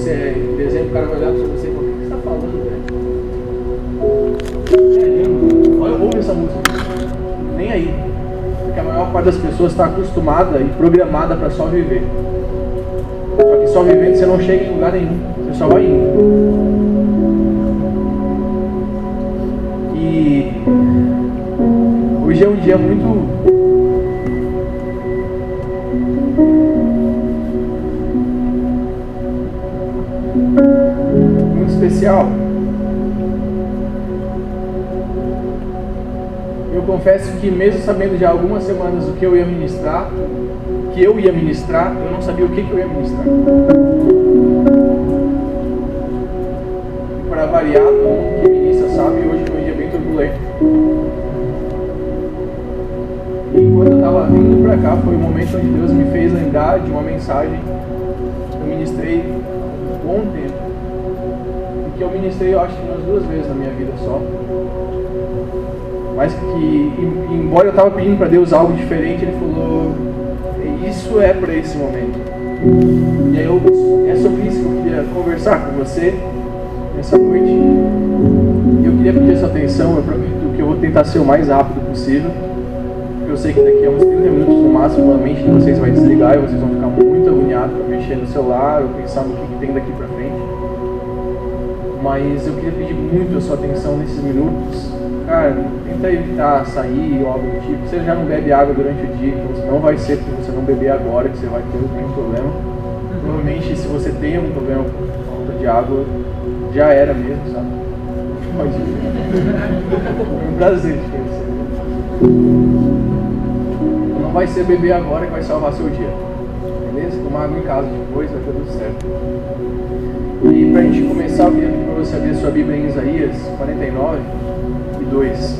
você é dezembro, o cara vai olhar pra você e falar, o que você tá falando, velho? É lindo. Olha, ouve essa música. Nem aí. Porque a maior parte das pessoas está acostumada e programada para só viver. Só que só vivendo você não chega em lugar nenhum. Você só vai indo. E hoje é um dia muito especial. Eu confesso que mesmo sabendo já algumas semanas o que eu ia ministrar, que eu ia ministrar, eu não sabia o que, que eu ia ministrar. Para variar, como que ministra sabe, hoje foi um dia bem turbulento. E quando eu estava vindo para cá, foi o momento onde Deus me fez lembrar de uma mensagem que eu ministrei, eu acho que umas duas vezes na minha vida só. Mas que, embora eu estava pedindo para Deus algo diferente, Ele falou: Isso é para esse momento. E aí eu, é sobre isso que eu queria conversar com você nessa noite. Eu queria pedir sua atenção, eu prometo que eu vou tentar ser o mais rápido possível. Porque eu sei que daqui a uns 30 minutos no máximo a mente de vocês vai desligar e vocês vão ficar muito agoniados para mexer no celular ou pensar no que tem daqui para frente. Mas eu queria pedir muito a sua atenção nesses minutos. Cara, tenta evitar sair ou algo do tipo. Você já não bebe água durante o dia, então não vai ser porque você não beber agora que você vai ter algum problema. Provavelmente, se você tem algum problema com falta de água, já era mesmo, sabe? Pode ir. É um prazer te conhecer. Não vai ser beber agora que vai salvar seu dia. Tomar água em casa depois, vai ter tudo certo. E para a gente começar, eu queria para você abrir sua Bíblia em Isaías 49 e 2. Se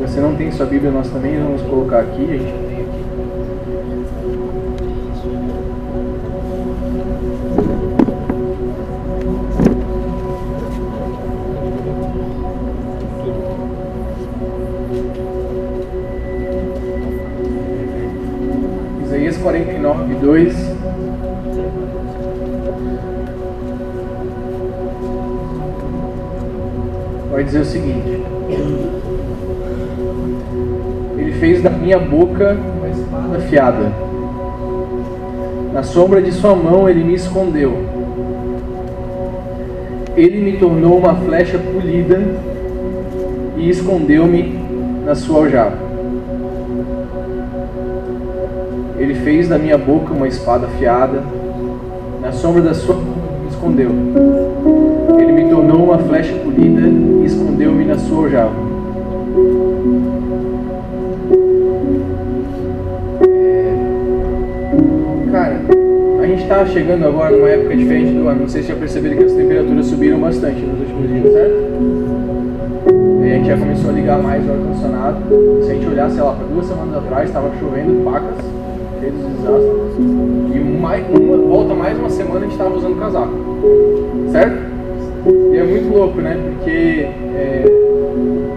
você não tem sua Bíblia, nós também vamos colocar aqui. Gente 49, 2. Vai dizer o seguinte: Ele fez da minha boca uma espada afiada, na sombra de sua mão ele me escondeu. Ele me tornou uma flecha polida e escondeu-me na sua aljava. Fez da minha boca uma espada afiada, na sombra da sua me escondeu. Ele me tornou uma flecha polida e escondeu-me na sua aljava. É... Cara, a gente está chegando agora numa época diferente do ano. Não sei se já perceberam que as temperaturas subiram bastante nos últimos dias, certo? E a gente já começou a ligar mais o ar-condicionado. Se a gente olhar, sei lá, para duas semanas atrás, estava chovendo pacas, E mais, uma, volta mais uma semana a gente estava usando casaco. Certo? E é muito louco, né? Porque, é,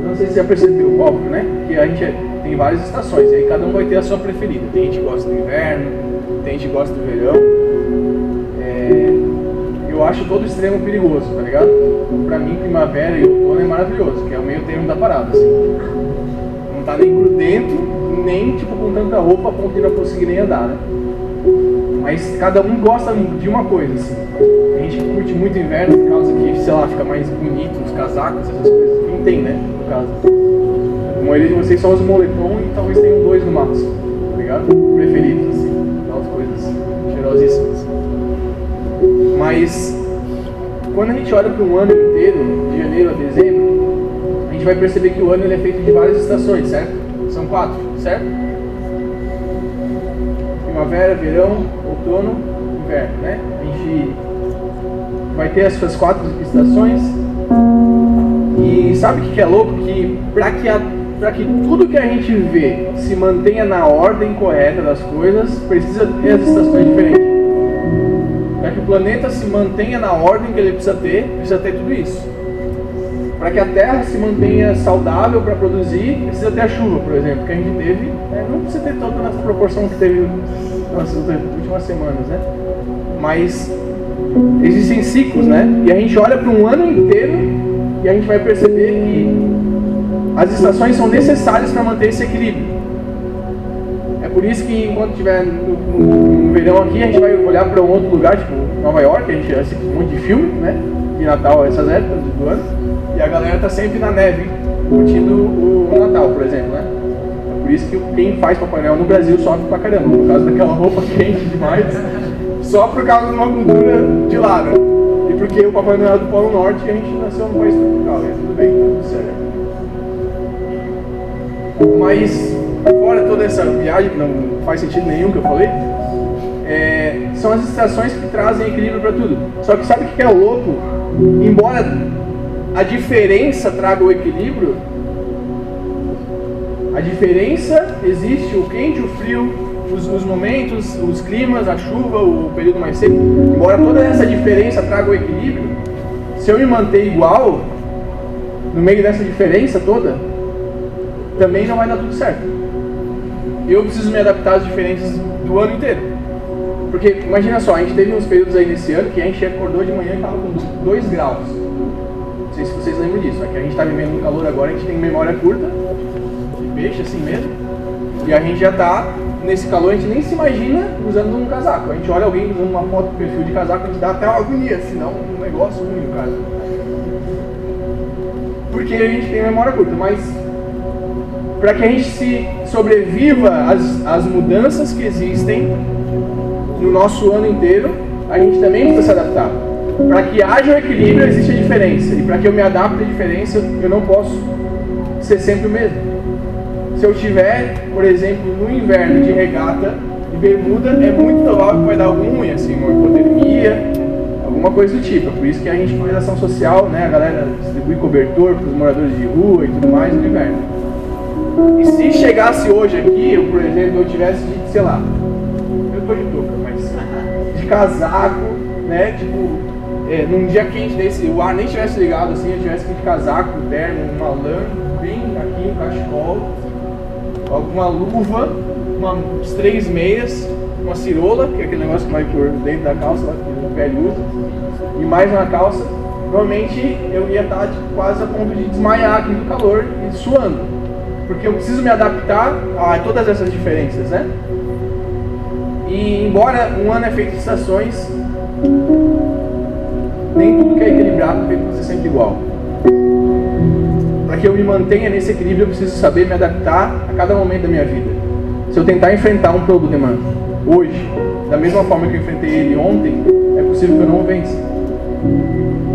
não sei se você já percebeu, óbvio, né? Que a gente tem várias estações, e aí cada um vai ter a sua preferida. Tem gente que gosta do inverno, tem gente que gosta do verão. É, eu acho todo extremo perigoso, tá ligado? Pra mim, primavera e outono é maravilhoso, que é o meio termo da parada, assim. Não tá nem grudento, nem tipo com tanta roupa a ponto de não conseguir nem andar, né? Mas cada um gosta de uma coisa, assim. A gente curte muito inverno por causa que, sei lá, fica mais bonito os casacos, essas coisas. Quem tem, né? No caso. A maioria de vocês só usa moletom e talvez tenham dois no máximo, tá ligado? Preferidos, assim. Aquelas coisas cheirosíssimas. Mas, quando a gente olha para um ano inteiro, de janeiro a dezembro, a gente vai perceber que o ano ele é feito de várias estações, certo? São quatro, certo? Primavera, verão, outono, inverno, né? A gente vai ter essas quatro estações. E sabe o que é louco? Que para que, a, que tudo que a gente vê se mantenha na ordem correta das coisas, precisa ter as estações diferentes. Para que o planeta se mantenha na ordem que ele precisa ter, precisa ter tudo isso. Para que a Terra se mantenha saudável para produzir, precisa ter a chuva, por exemplo, que a gente teve. Né? Não precisa ter toda na proporção que teve nas últimas semanas, né? Mas existem ciclos, né? E a gente olha para um ano inteiro e a gente vai perceber que as estações são necessárias para manter esse equilíbrio. É por isso que enquanto estiver no, no, no, verão aqui, a gente vai olhar para um outro lugar, tipo Nova York, a gente assiste um monte de filme, né? De Natal, essas épocas do ano. E a galera tá sempre na neve, curtindo o, Natal, por exemplo, né? É por isso que quem faz Papai Noel no Brasil sofre pra caramba, por causa daquela roupa quente demais, só por causa de uma cultura de lá, né? E porque o Papai Noel é do Polo Norte e a gente nasceu no país tropical, é tudo bem, tudo certo. Mas, fora toda essa viagem, que não faz sentido nenhum que eu falei, é, são as estações que trazem equilíbrio para tudo. Só que sabe o que é louco? Embora a diferença traga o equilíbrio, a diferença existe, o quente, o frio, os, os, momentos, os climas, a chuva, o período mais seco. Embora toda essa diferença traga o equilíbrio, se eu me manter igual, no meio dessa diferença toda, também não vai dar tudo certo. Eu preciso me adaptar às diferenças do ano inteiro. Porque imagina só, a gente teve uns períodos aí nesse ano que a gente acordou de manhã e estava com 2 graus. Não sei se vocês lembram disso. Aqui a gente está vivendo no calor agora, a gente tem memória curta, de peixe assim mesmo. E a gente já está nesse calor, a gente nem se imagina usando um casaco. A gente olha alguém usando uma foto perfil de casaco, a gente dá até uma agonia, senão um negócio ruim no caso. Porque a gente tem memória curta, mas para que a gente se sobreviva às, às mudanças que existem no nosso ano inteiro, a gente também precisa se adaptar. Para que haja o equilíbrio, existe a diferença. E para que eu me adapte à diferença, eu não posso ser sempre o mesmo. Se eu tiver, por exemplo, no inverno de regata e bermuda, é muito provável que vai dar algum ruim, assim, uma hipotermia, alguma coisa do tipo. É por isso que a gente faz ação social, né? A galera distribui cobertor para os moradores de rua e tudo mais no inverno. E se chegasse hoje aqui, eu, por exemplo, eu tivesse de, sei lá, eu tô de touca, casaco, né? Tipo, é, num dia quente desse, o ar nem tivesse ligado assim, eu tivesse que de casaco, terno, uma lã, bem aqui, um cachecol, alguma luva, uma, três meias, uma cirola, que é aquele negócio que vai por dentro da calça, lá, que o velho usa, e mais uma calça, provavelmente eu ia estar tipo, quase a ponto de desmaiar aqui do calor e suando porque eu preciso me adaptar a todas essas diferenças, né? E embora um ano é feito de estações, nem tudo que é equilibrado feito para ser sempre igual. Para que eu me mantenha nesse equilíbrio, eu preciso saber me adaptar a cada momento da minha vida. Se eu tentar enfrentar um problema hoje, da mesma forma que eu enfrentei ele ontem, é possível que eu não vença.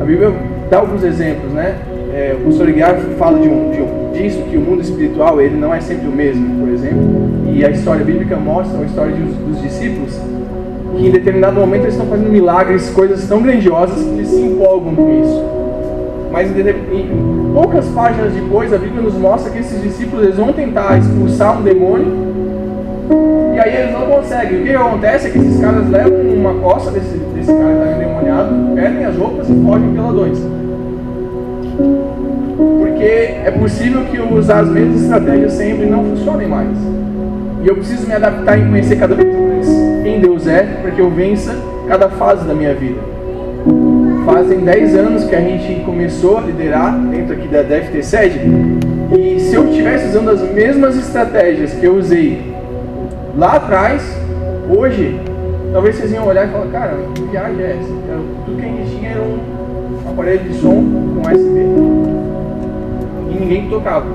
A Bíblia dá alguns exemplos, né? É, o professor Guiar fala de um, de um disso que o mundo espiritual ele não é sempre o mesmo, por exemplo. E a história bíblica mostra a história dos, dos discípulos que em determinado momento eles estão fazendo milagres, coisas tão grandiosas que eles se empolgam com isso. Mas em, poucas páginas depois a Bíblia nos mostra que esses discípulos eles vão tentar expulsar um demônio e aí eles não conseguem. O que acontece é que esses caras levam uma costa desse, desse cara que está endemoniado, perdem as roupas e fogem peladões porque é possível que usar as mesmas estratégias sempre não funcionem mais. E eu preciso me adaptar e conhecer cada vez mais quem Deus é para que eu vença cada fase da minha vida. Fazem 10 anos que a gente começou a liderar dentro aqui da DFT Sede e se eu estivesse usando as mesmas estratégias que eu usei lá atrás, hoje, talvez vocês iam olhar e falar, cara, que viagem é essa? Tudo que a gente tinha era um aparelho de som com USB e ninguém tocava.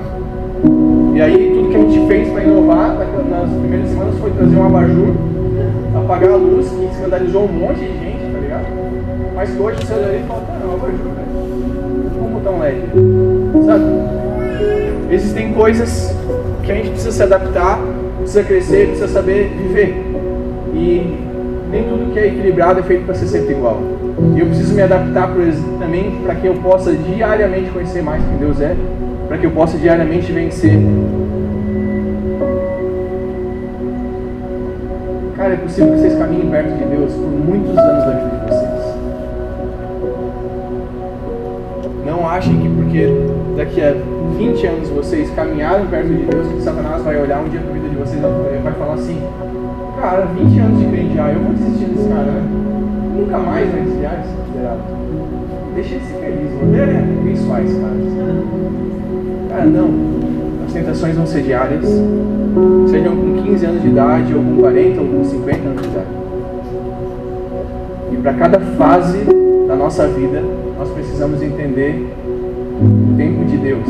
E aí tudo que a gente fez para inovar nas primeiras semanas foi trazer um abajur, apagar a luz, que escandalizou um monte de gente, tá ligado? Mas hoje você olha e fala, tá, é um abajur, velho. Como botar um LED? Sabe? Existem coisas que a gente precisa se adaptar, precisa crescer, precisa saber viver. E nem tudo que é equilibrado é feito para ser sempre igual. E eu preciso me adaptar também para que eu possa diariamente conhecer mais quem Deus é para que eu possa diariamente vencer. Cara, é possível que vocês caminhem perto de Deus por muitos anos da vida de vocês. Não achem que porque daqui a 20 anos vocês caminharam perto de Deus, que Satanás vai olhar um dia para a vida de vocês e vai falar assim: cara, 20 anos de crente eu vou desistir desse cara, né? Nunca mais vai desviar esse considerado. Deixa ele ser feliz, não é isso faz, cara. Cara, não. As tentações vão ser diárias, sejam com 15 anos de idade, ou com 40, ou com 50 anos de idade. E para cada fase da nossa vida, nós precisamos entender o tempo de Deus.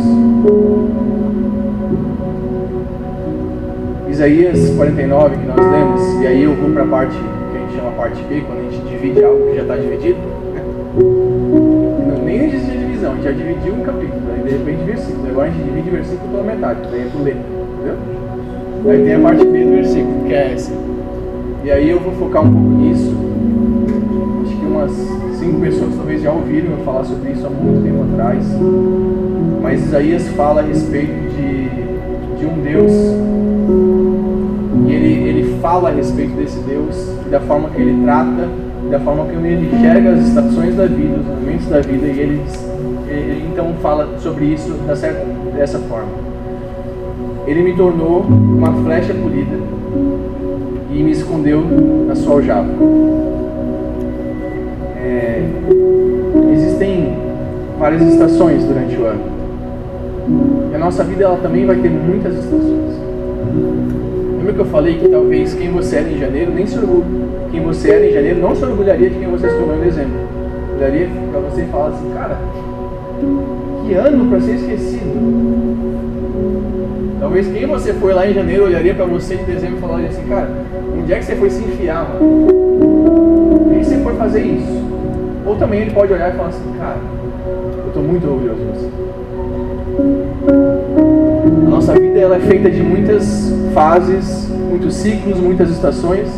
Isaías 49 que nós lemos, e aí eu vou para a parte que a gente chama parte B, quando a gente divide algo que já está dividido. Não, nem existe divisão, a gente já dividiu um capítulo, aí de repente versículos. Agora a gente divide versículo pela metade, daí é por letra, entendeu? Aí tem a parte B do versículo, que é essa. E aí eu vou focar um pouco nisso. Acho que umas cinco pessoas talvez já ouviram eu falar sobre isso há muito tempo atrás. Mas Isaías fala a respeito de, de um Deus fala a respeito desse Deus, da forma que ele trata, da forma que ele enxerga as estações da vida, os momentos da vida, e ele, ele então fala sobre isso dessa forma. Ele me tornou uma flecha polida e me escondeu na sua aljava. É, existem várias estações durante o ano. E a nossa vida ela também vai ter muitas estações. Lembra que eu falei que talvez quem você era em janeiro nem se orgulhe. Quem você era em janeiro não se orgulharia de quem você se tornou em dezembro. Olharia para você e falar assim, cara, que ano para ser esquecido. Talvez quem você foi lá em janeiro olharia para você em dezembro e falaria assim, cara, onde é que você foi se enfiar, mano? Por que você foi fazer isso? Ou também ele pode olhar e falar assim, cara, eu estou muito orgulhoso de você. Ela é feita de muitas fases, muitos ciclos, muitas estações.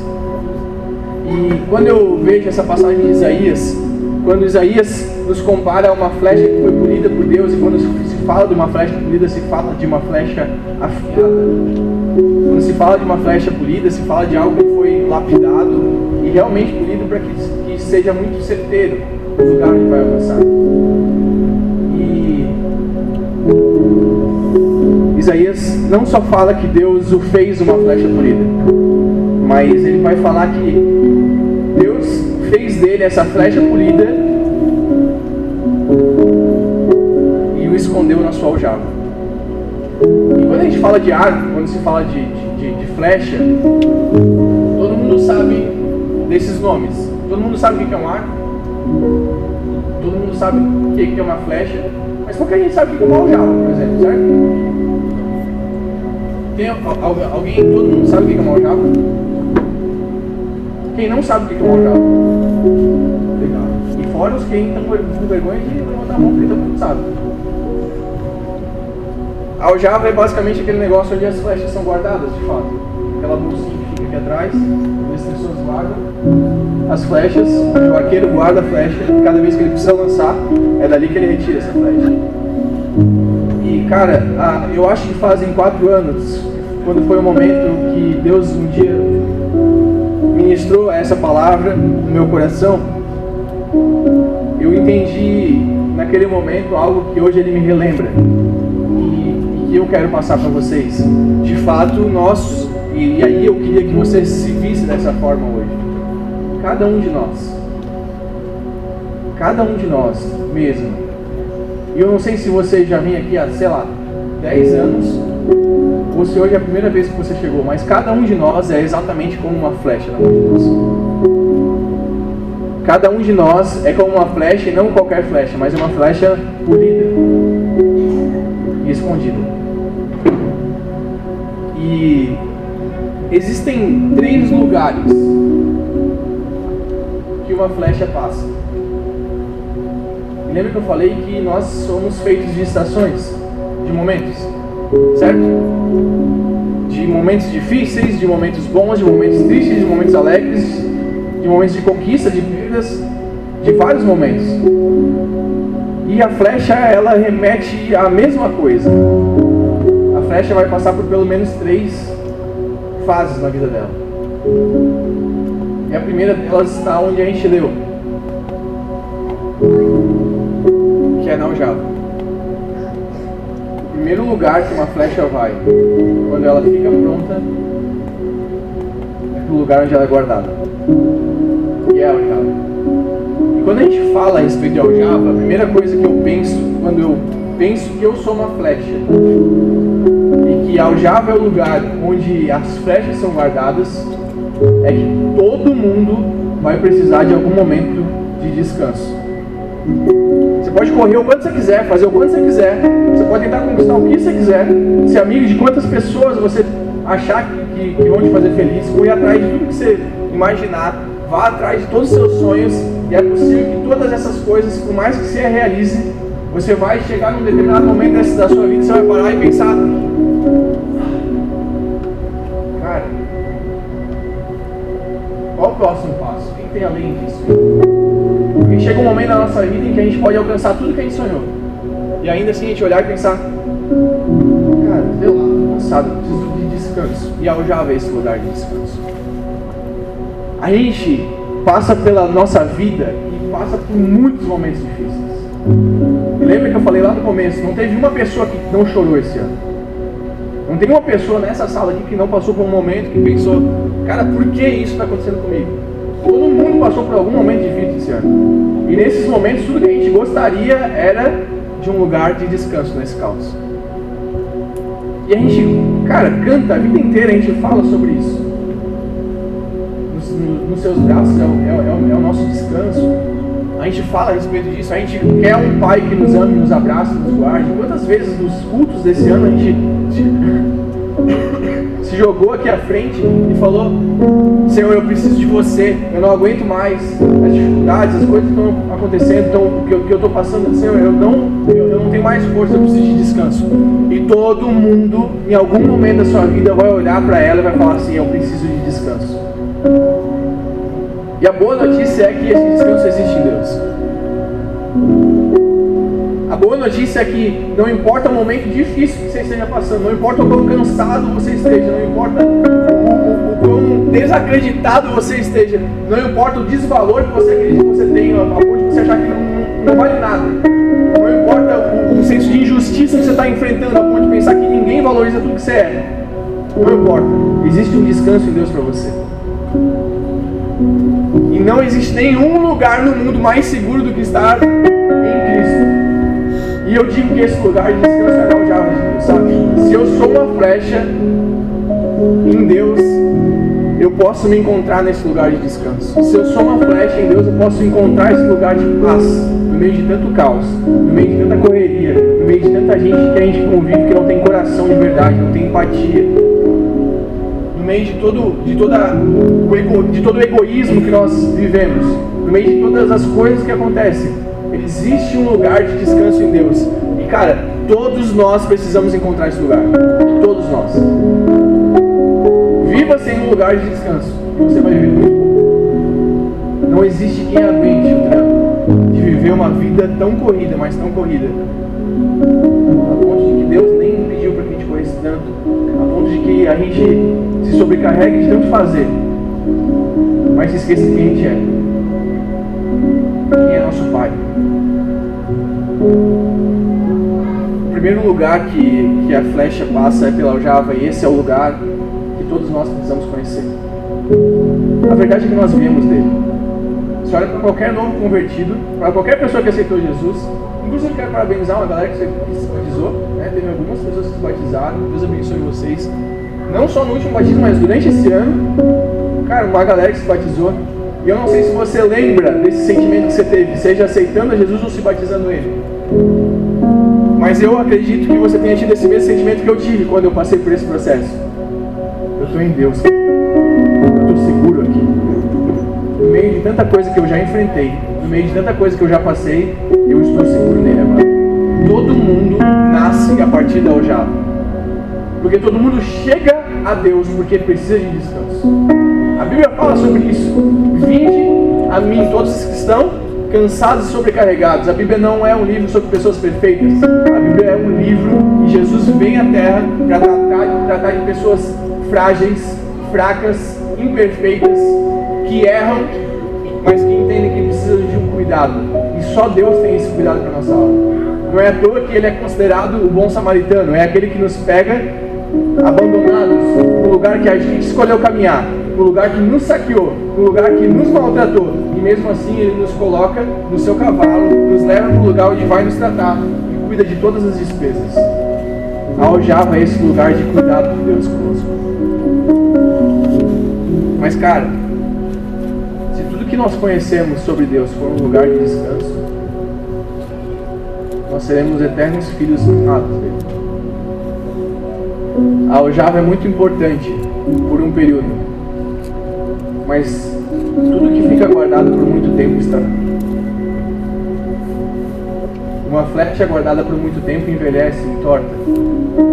E quando eu vejo essa passagem de Isaías, quando Isaías nos compara a uma flecha que foi polida por Deus, e quando se fala de uma flecha polida, se fala de uma flecha afiada. Quando se fala de uma flecha polida, se fala de algo que foi lapidado e realmente polido para que, que seja muito certeiro o lugar onde vai alcançar. Isaías não só fala que Deus o fez uma flecha polida, mas ele vai falar que Deus fez dele essa flecha polida e o escondeu na sua aljava. E quando a gente fala de arco, quando se fala de, de, de flecha, todo mundo sabe desses nomes. Todo mundo sabe o que é um arco, todo mundo sabe o que é uma flecha, mas pouca gente sabe o que é uma aljava, por exemplo, certo? Tem alguém, todo mundo sabe o que é uma aljava? Quem não sabe o que é uma aljava? Legal. E fora os que estão com vergonha de levantar a mão, porque todo mundo sabe. Aljava é basicamente aquele negócio onde as flechas são guardadas, de fato. Aquela bolsinha que fica aqui atrás, onde as pessoas guardam as flechas, o arqueiro guarda a flecha, cada vez que ele precisa lançar, é dali que ele retira essa flecha. Cara, eu acho que fazem quatro anos, quando foi o momento que Deus um dia ministrou essa palavra no meu coração, eu entendi naquele momento algo que hoje ele me relembra e, e que eu quero passar para vocês. De fato, nós, e, e aí eu queria que você se visse dessa forma hoje. Cada um de nós, cada um de nós mesmo, e eu não sei se você já vem aqui há, sei lá, 10 anos, ou se hoje é a primeira vez que você chegou, mas cada um de nós é exatamente como uma flecha na mão de Deus. Cada um de nós é como uma flecha, e não qualquer flecha, mas uma flecha polida e escondida. E existem três lugares que uma flecha passa. Lembra que eu falei que nós somos feitos de estações, de momentos, certo? De momentos difíceis, de momentos bons, de momentos tristes, de momentos alegres, de momentos de conquista, de perdas, de vários momentos. E a flecha, ela remete à mesma coisa. A flecha vai passar por pelo menos três fases na vida dela. E a primeira delas está onde a gente leu é na aljava. O primeiro lugar que uma flecha vai, quando ela fica pronta, é o lugar onde ela é guardada. E é a aljava. E quando a gente fala a respeito de aljava, a primeira coisa que eu penso, quando eu penso que eu sou uma flecha, e que aljava é o lugar onde as flechas são guardadas, é que todo mundo vai precisar de algum momento de descanso. Você pode correr o quanto você quiser, fazer o quanto você quiser, você pode tentar conquistar o que você quiser, ser amigo de quantas pessoas você achar que, que, que vão te fazer feliz, correr atrás de tudo que você imaginar, vá atrás de todos os seus sonhos, e é possível que todas essas coisas, por mais que você realize, você vai chegar num determinado momento da sua vida, você vai parar e pensar, cara, qual o próximo passo? O que tem além disso? Chega um momento na nossa vida em que a gente pode alcançar tudo que a gente sonhou. E ainda assim a gente olhar e pensar, cara, sei lá, cansado, preciso de descanso. E aljava esse lugar de descanso. A gente passa pela nossa vida e passa por muitos momentos difíceis. E lembra que eu falei lá no começo, não teve uma pessoa que não chorou esse ano. Não tem uma pessoa nessa sala aqui que não passou por um momento que pensou, cara, por que isso está acontecendo comigo? Todo mundo passou por algum momento difícil esse ano. E nesses momentos, tudo que a gente gostaria era de um lugar de descanso nesse caos. E a gente, cara, canta a vida inteira, a gente fala sobre isso. Nos, nos seus braços é o, é, é o nosso descanso. A gente fala a respeito disso, a gente quer um pai que nos ame, nos abrace, nos guarde. Quantas vezes nos cultos desse ano a gente se jogou aqui à frente e falou: Senhor, eu preciso de você, eu não aguento mais as dificuldades, as coisas que estão acontecendo, então, eu, que eu estou passando, Senhor, eu não, eu, não tenho mais força, eu preciso de descanso. E todo mundo, em algum momento da sua vida, vai olhar para ela e vai falar assim: Eu preciso de descanso. E a boa notícia é que esse descanso existe em Deus. A boa notícia é que não importa o momento difícil que você esteja passando, não importa o quão cansado você esteja, não importa o, o, o desacreditado você esteja, não importa o desvalor que você acredita que você tem, a ponto de você achar que não, não vale nada. Não importa o, o senso de injustiça que você está enfrentando, a ponto de pensar que ninguém valoriza tudo que você é. Não importa. Existe um descanso em Deus para você. E não existe nenhum lugar no mundo mais seguro do que estar em Cristo. E eu digo que esse lugar de descanso é o diabo de Deus, sabe? Se eu sou uma flecha em Deus, eu posso me encontrar nesse lugar de descanso. Se eu sou uma flecha em Deus, eu posso encontrar esse lugar de paz no meio de tanto caos, no meio de tanta correria, no meio de tanta gente que a gente convive que não tem coração de verdade, não tem empatia no meio de todo, de, toda, de todo o egoísmo que nós vivemos, no meio de todas as coisas que acontecem, existe um lugar de descanso em Deus. E cara, todos nós precisamos encontrar esse lugar. Todos nós. Viva sem um lugar de descanso. Você vai viver. Não existe quem aguente o trampo de viver uma vida tão corrida, mas tão corrida. A ponto de que Deus nem pediu para que a gente corresse tanto. A ponto de que a gente se sobrecarregue de tanto fazer, mas se esqueça quem a gente é. Quem é nosso Pai. O primeiro lugar que, que a flecha passa é pela aljava, e esse é o lugar todos nós precisamos conhecer. A verdade é que nós viemos dele. Você olha para qualquer novo convertido, para qualquer pessoa que aceitou Jesus, inclusive eu quero parabenizar uma galera que se batizou, né? teve algumas pessoas que se batizaram, Deus abençoe vocês não só no último batismo, mas durante esse ano, cara, uma galera que se batizou. E eu não sei se você lembra desse sentimento que você teve, seja aceitando a Jesus ou se batizando ele. Mas eu acredito que você tenha tido esse mesmo sentimento que eu tive quando eu passei por esse processo. Estou em Deus. Eu estou seguro aqui. No meio de tanta coisa que eu já enfrentei, no meio de tanta coisa que eu já passei, eu estou seguro nele agora. Todo mundo nasce a partir da aljava. Porque todo mundo chega a Deus porque precisa de descanso. A Bíblia fala sobre isso. Vinde a mim todos os que estão cansados e sobrecarregados. A Bíblia não é um livro sobre pessoas perfeitas. A Bíblia é um livro e Jesus vem à Terra para tratar, tratar de pessoas frágeis, fracas, imperfeitas, que erram, mas que entendem que precisam de um cuidado. E só Deus tem esse cuidado para nossa alma. Não é à toa que ele é considerado o bom samaritano, é aquele que nos pega abandonados no lugar que a gente escolheu caminhar. no lugar que nos saqueou, no lugar que nos maltratou, e mesmo assim Ele nos coloca no seu cavalo, nos leva para o lugar onde vai nos tratar e cuida de todas as despesas. Aljava esse lugar de cuidado de Deus conosco. Mas, cara, se tudo que nós conhecemos sobre Deus for um lugar de descanso, nós seremos eternos filhos amados dele. A aljava é muito importante por um período, mas tudo que fica guardado por muito tempo está. Uma flecha guardada por muito tempo envelhece, entorta,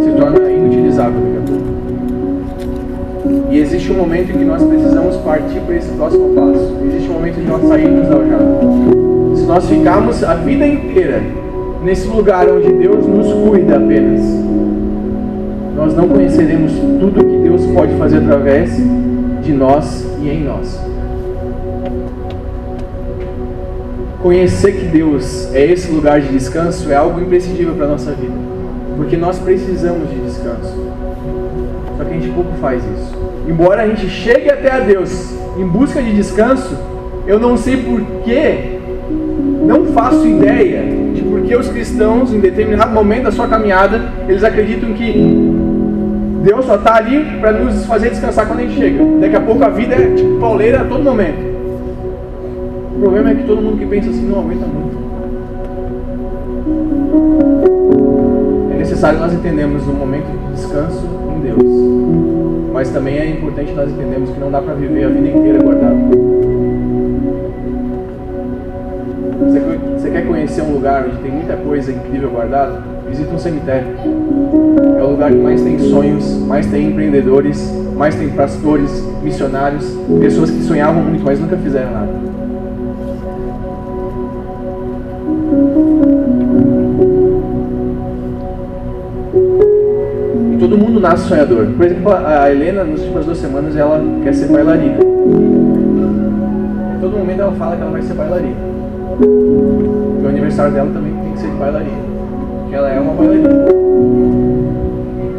se torna inutilizável pouco. E existe um momento em que nós precisamos partir para esse próximo passo. Existe um momento de nós sairmos da aljava. Se nós ficarmos a vida inteira nesse lugar onde Deus nos cuida apenas, nós não conheceremos tudo que Deus pode fazer através de nós e em nós. Conhecer que Deus é esse lugar de descanso é algo imprescindível para a nossa vida, porque nós precisamos de descanso. Só que a gente pouco faz isso. Embora a gente chegue até a Deus em busca de descanso, eu não sei porquê, não faço ideia de por que os cristãos, em determinado momento da sua caminhada, eles acreditam que Deus só está ali para nos fazer descansar quando a gente chega. Daqui a pouco a vida é tipo pauleira a todo momento. O problema é que todo mundo que pensa assim não aguenta muito. É necessário nós entendermos o momento de descanso em Deus. Mas também é importante nós entendermos que não dá para viver a vida inteira guardado. Você quer conhecer um lugar onde tem muita coisa incrível guardada? Visita um cemitério. É o lugar que mais tem sonhos, mais tem empreendedores, mais tem pastores, missionários, pessoas que sonhavam muito, mas nunca fizeram nada. Mundo nasce sonhador. Por exemplo, a Helena, nas últimas duas semanas, ela quer ser bailarina. Todo momento ela fala que ela vai ser bailarina. E o aniversário dela também tem que ser de bailarina que ela é uma bailarina.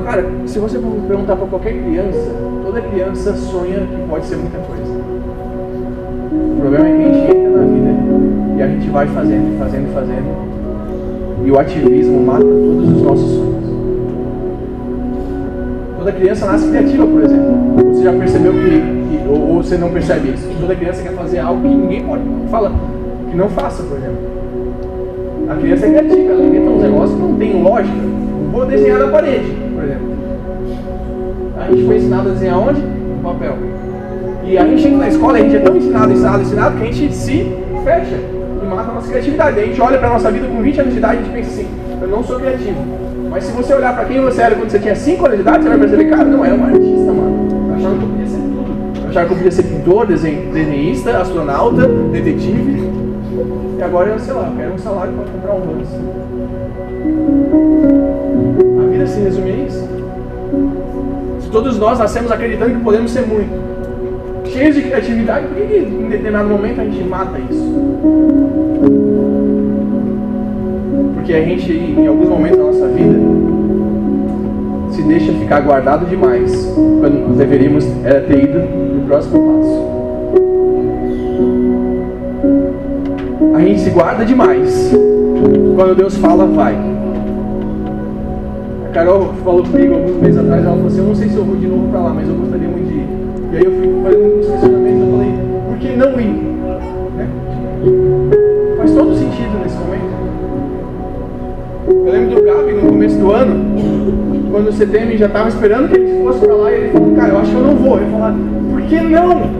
Cara, se você perguntar para qualquer criança, toda criança sonha que pode ser muita coisa. O problema é que a gente entra na vida e a gente vai fazendo, fazendo, fazendo. E o ativismo mata todos os nossos sonhos. Toda criança nasce criativa, por exemplo. Você já percebeu que, que ou, você não percebe isso? Toda criança quer fazer algo que ninguém pode falar, que não faça, por exemplo. A criança é criativa, ela inventa uns negócios que não tem lógica. Vou desenhar na parede, por exemplo. A gente foi ensinado a desenhar onde? No papel. E a gente chega na escola, a gente é tão ensinado, ensinado, ensinado, que a gente se fecha e mata a nossa criatividade. A gente olha para nossa vida com 20 anos de idade e a gente pensa assim, eu não sou criativo. Mas se você olhar para quem você era quando você tinha 5 anos de idade, você vai perceber, cara, não, é um artista, mano. Achava que eu podia ser tudo. Achava que eu podia ser pintor, desenhista, astronauta, detetive. E agora eu, sei lá, eu quero um salário para comprar um lance. A vida se resume a isso. Se todos nós nascemos acreditando que podemos ser muito, cheios de criatividade, por que em determinado momento a gente mata isso? Porque a gente, em alguns momentos da nossa vida, se deixa ficar guardado demais, quando nós deveríamos era ter ido no próximo passo. a gente se guarda demais. Quando Deus fala, vai. A Carol falou comigo alguns meses atrás, ela falou assim, eu não sei se eu vou de novo para lá, mas eu gostaria muito de ir. E aí eu fui fazendo uns questionamentos, eu falei, por que não ir? Né? Faz todo sentido nesse momento. Eu lembro do Gabi no começo do ano, quando o CTM já estava esperando que ele fosse para lá, e ele falou, cara, eu acho que eu não vou. Eu falei, por que não?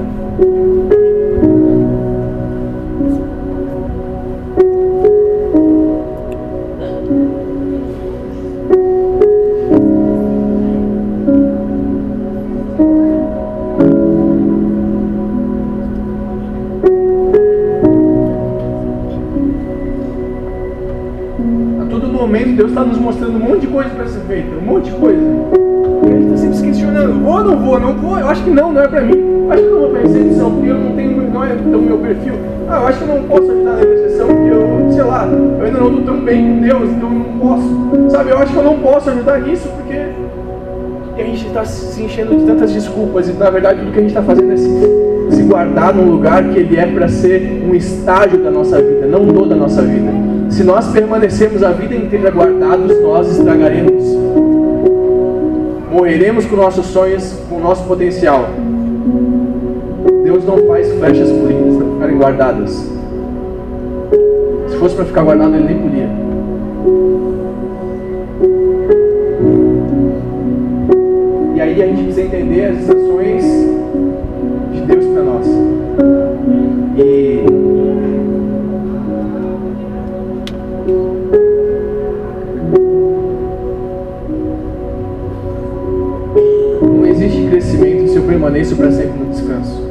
Mostrando um monte de coisa para ser feita, um monte de coisa. E a gente está sempre se questionando, vou ou não vou, não vou, eu acho que não, não é para mim. Acho que não vou para essa edição, porque eu não tenho, não é tão meu perfil. Ah, eu acho que eu não posso ajudar na intercessão, porque eu, sei lá, eu ainda não estou tão bem com Deus, então eu não posso. Sabe, eu acho que eu não posso ajudar nisso, porque a gente está se enchendo de tantas desculpas e na verdade tudo que a gente está fazendo é se, se guardar num lugar que ele é para ser um estágio da nossa vida, não toda a nossa vida. Se nós permanecermos a vida inteira guardados, nós estragaremos. Morreremos com nossos sonhos, com nosso potencial. Deus não faz flechas polidas para ficarem guardadas. Se fosse para ficar guardado, ele nem podia. E aí a gente precisa entender as estações de Deus para nós. E existe crescimento se eu permaneço para sempre no descanso.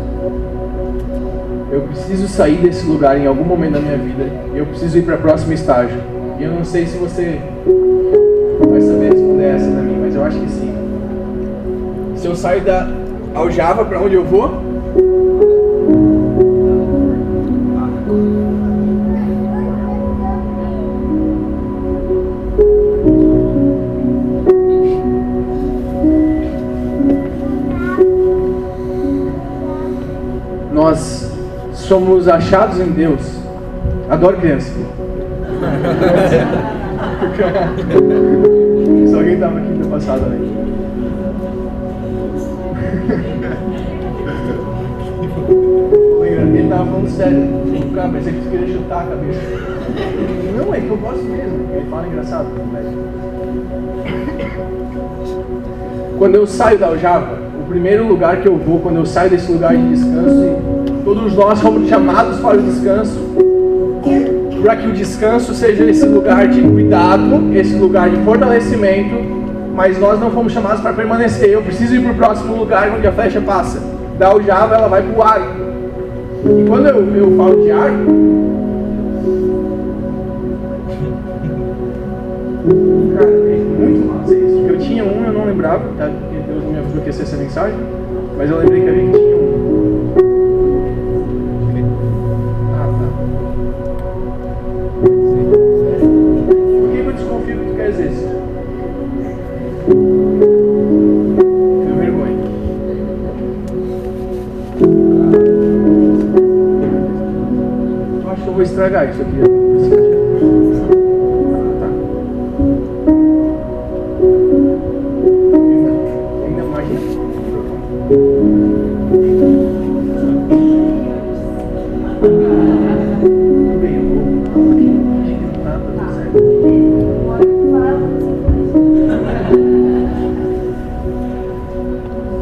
Eu preciso sair desse lugar em algum momento da minha vida. E eu preciso ir para o próximo estágio. E eu não sei se você vai saber responder essa para mim, mas eu acho que sim. Se eu saio da aljava para onde eu vou, somos achados em Deus. Adoro criança. Se alguém estava aqui no passado aí. Ele estava falando sério. O cara pensei que você queria chutar a cabeça. Não, é que eu gosto mesmo. Ele fala engraçado. Quando eu saio da aljava, o primeiro lugar que eu vou, quando eu saio desse lugar de descanso, e todos nós fomos chamados para o descanso, para que o descanso seja esse lugar de cuidado, esse lugar de fortalecimento, mas nós não fomos chamados para permanecer. Eu preciso ir para o próximo lugar onde a flecha passa. Da aljava ela vai para o arco. E quando eu, eu falo de arco, cara, é muito massa isso. Eu tinha um, eu não lembrava, tá? Deus não me ia ser essa mensagem, mas eu lembrei que a gente tinha um. Estragar isso aqui. Ainda mais.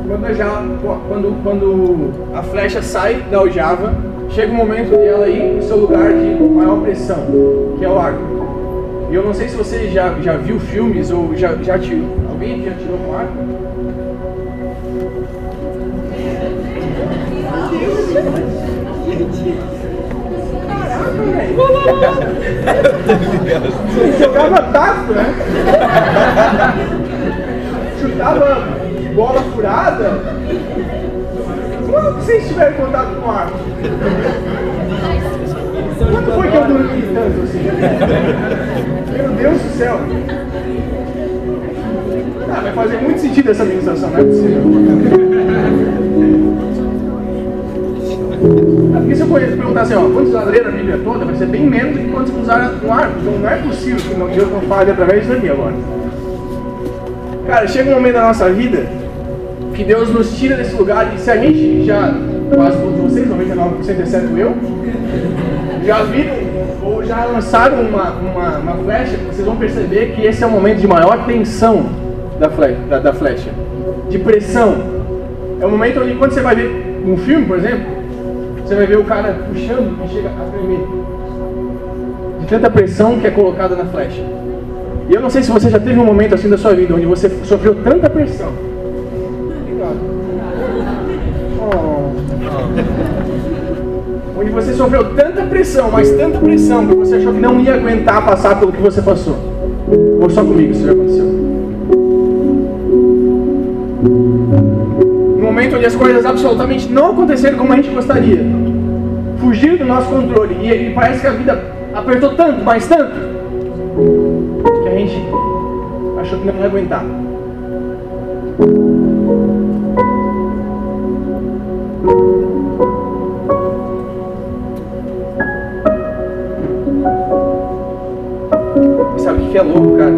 Quando, já, quando, quando a flecha sai da aljava, chega o momento de ela ir no seu lugar de maior pressão, que é o arco. E eu não sei se você já, já viu filmes ou já, já tirou. Alguém já tirou com arco? Caraca, velho! Jogava taco, né? Chutava bola furada. Quando vocês tiveram contato com arco? Quando foi que eu dormi tanto assim? Meu Deus do céu! Ah, vai fazer muito sentido essa ministração, não é possível. Ah, Porque se eu conheço, perguntar assim, ó, quantos usaram a Bíblia toda, vai ser bem menos do que quantos usaram no arco. Então não é possível que Deus não fale através disso aqui agora. Cara, chega um momento da nossa vida que Deus nos tira desse lugar e se a gente já, quase 99% exceto eu, já viram ou já lançaram uma, uma, uma flecha, vocês vão perceber que esse é o momento de maior tensão da flecha, da, da flecha de pressão. É o momento onde quando você vai ver um filme, por exemplo, você vai ver o cara puxando e chega a tremer. De tanta pressão que é colocada na flecha. E eu não sei se você já teve um momento assim da sua vida onde você sofreu tanta pressão. Obrigado. Oh. Onde você sofreu tanta pressão, mas tanta pressão, que você achou que não ia aguentar passar pelo que você passou. Ou só comigo isso já aconteceu. No momento onde as coisas absolutamente não aconteceram como a gente gostaria. Fugiram do nosso controle. E, e parece que a vida apertou tanto, mas tanto, que a gente achou que não ia aguentar. Sabe que é louco, cara?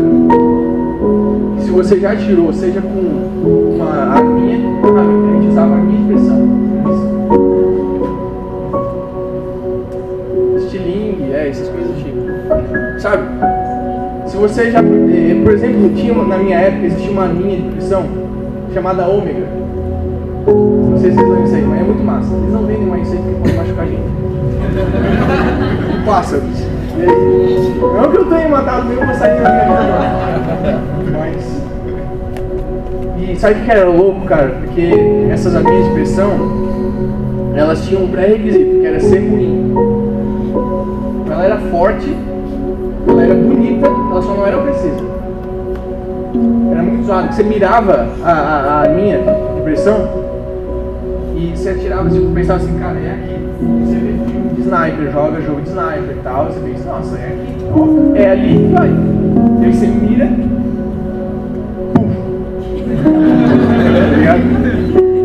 Se você já tirou, seja com uma arminha, a gente usava arminha de pressão. Estilingue, é, essas coisas do tipo. Sabe? Se você já, eh, por exemplo, tinha na minha época existia uma arminha de pressão chamada ômega. Não sei se vocês lembram isso aí, mas é muito massa. Eles não vendem mais isso aí porque pode machucar a gente. Pássaros. Não que eu tenha matado nenhum passarinho na minha vida. Mas. E sabe o que era louco, cara? Porque essas arminhas de pressão, elas tinham um pré-requisito, que era ser ruim. Ela era forte, ela era bonita, ela só não era precisa. Era muito zoado, você mirava a, a, a linha de pressão e você atirava, você pensava assim, cara, é aqui. E você vê de sniper, joga jogo de sniper e tal, você pensa, nossa, é aqui, ó, é ali, vai. E aí você mira?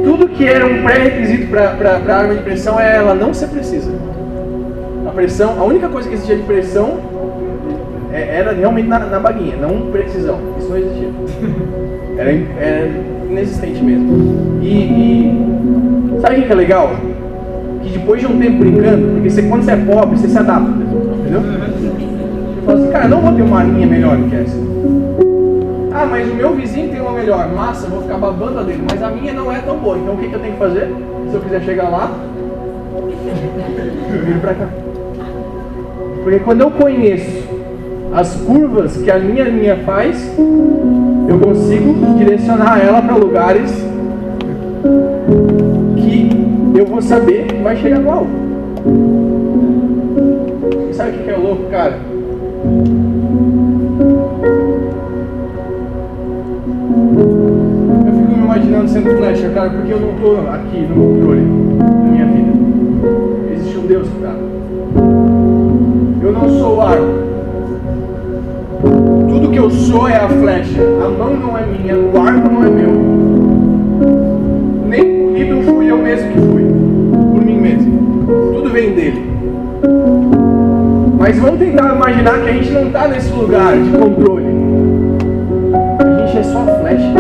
Tudo que era um pré-requisito para arma de pressão é ela não ser precisa. A pressão, a única coisa que existia de pressão é- era realmente na, na baguinha, não precisão. Isso não existia. Era, era inexistente mesmo. E, e sabe o que é legal? Depois de um tempo brincando, porque você, quando você é pobre, você se adapta, entendeu? Você fala assim, cara, não vou ter uma arminha melhor do que essa. Ah, mas o meu vizinho tem uma melhor. Massa, vou ficar babando a dele. Mas a minha não é tão boa. Então o que, que eu tenho que fazer? Se eu quiser chegar lá, eu viro pra cá. Porque quando eu conheço as curvas que a minha linha faz, eu consigo direcionar ela para lugares que eu vou saber que vai chegar no alvo. E sabe o que é louco, cara? Eu fico me imaginando sendo flecha, cara, porque eu não tô aqui no controle da minha vida. Existe um Deus que tá. Eu não sou o arco. Tudo que eu sou é a flecha. A mão não é minha, o arco não é meu. Nem polido fui eu mesmo que vem dele. Mas vamos tentar imaginar que a gente não está nesse lugar de controle. A gente é só flecha.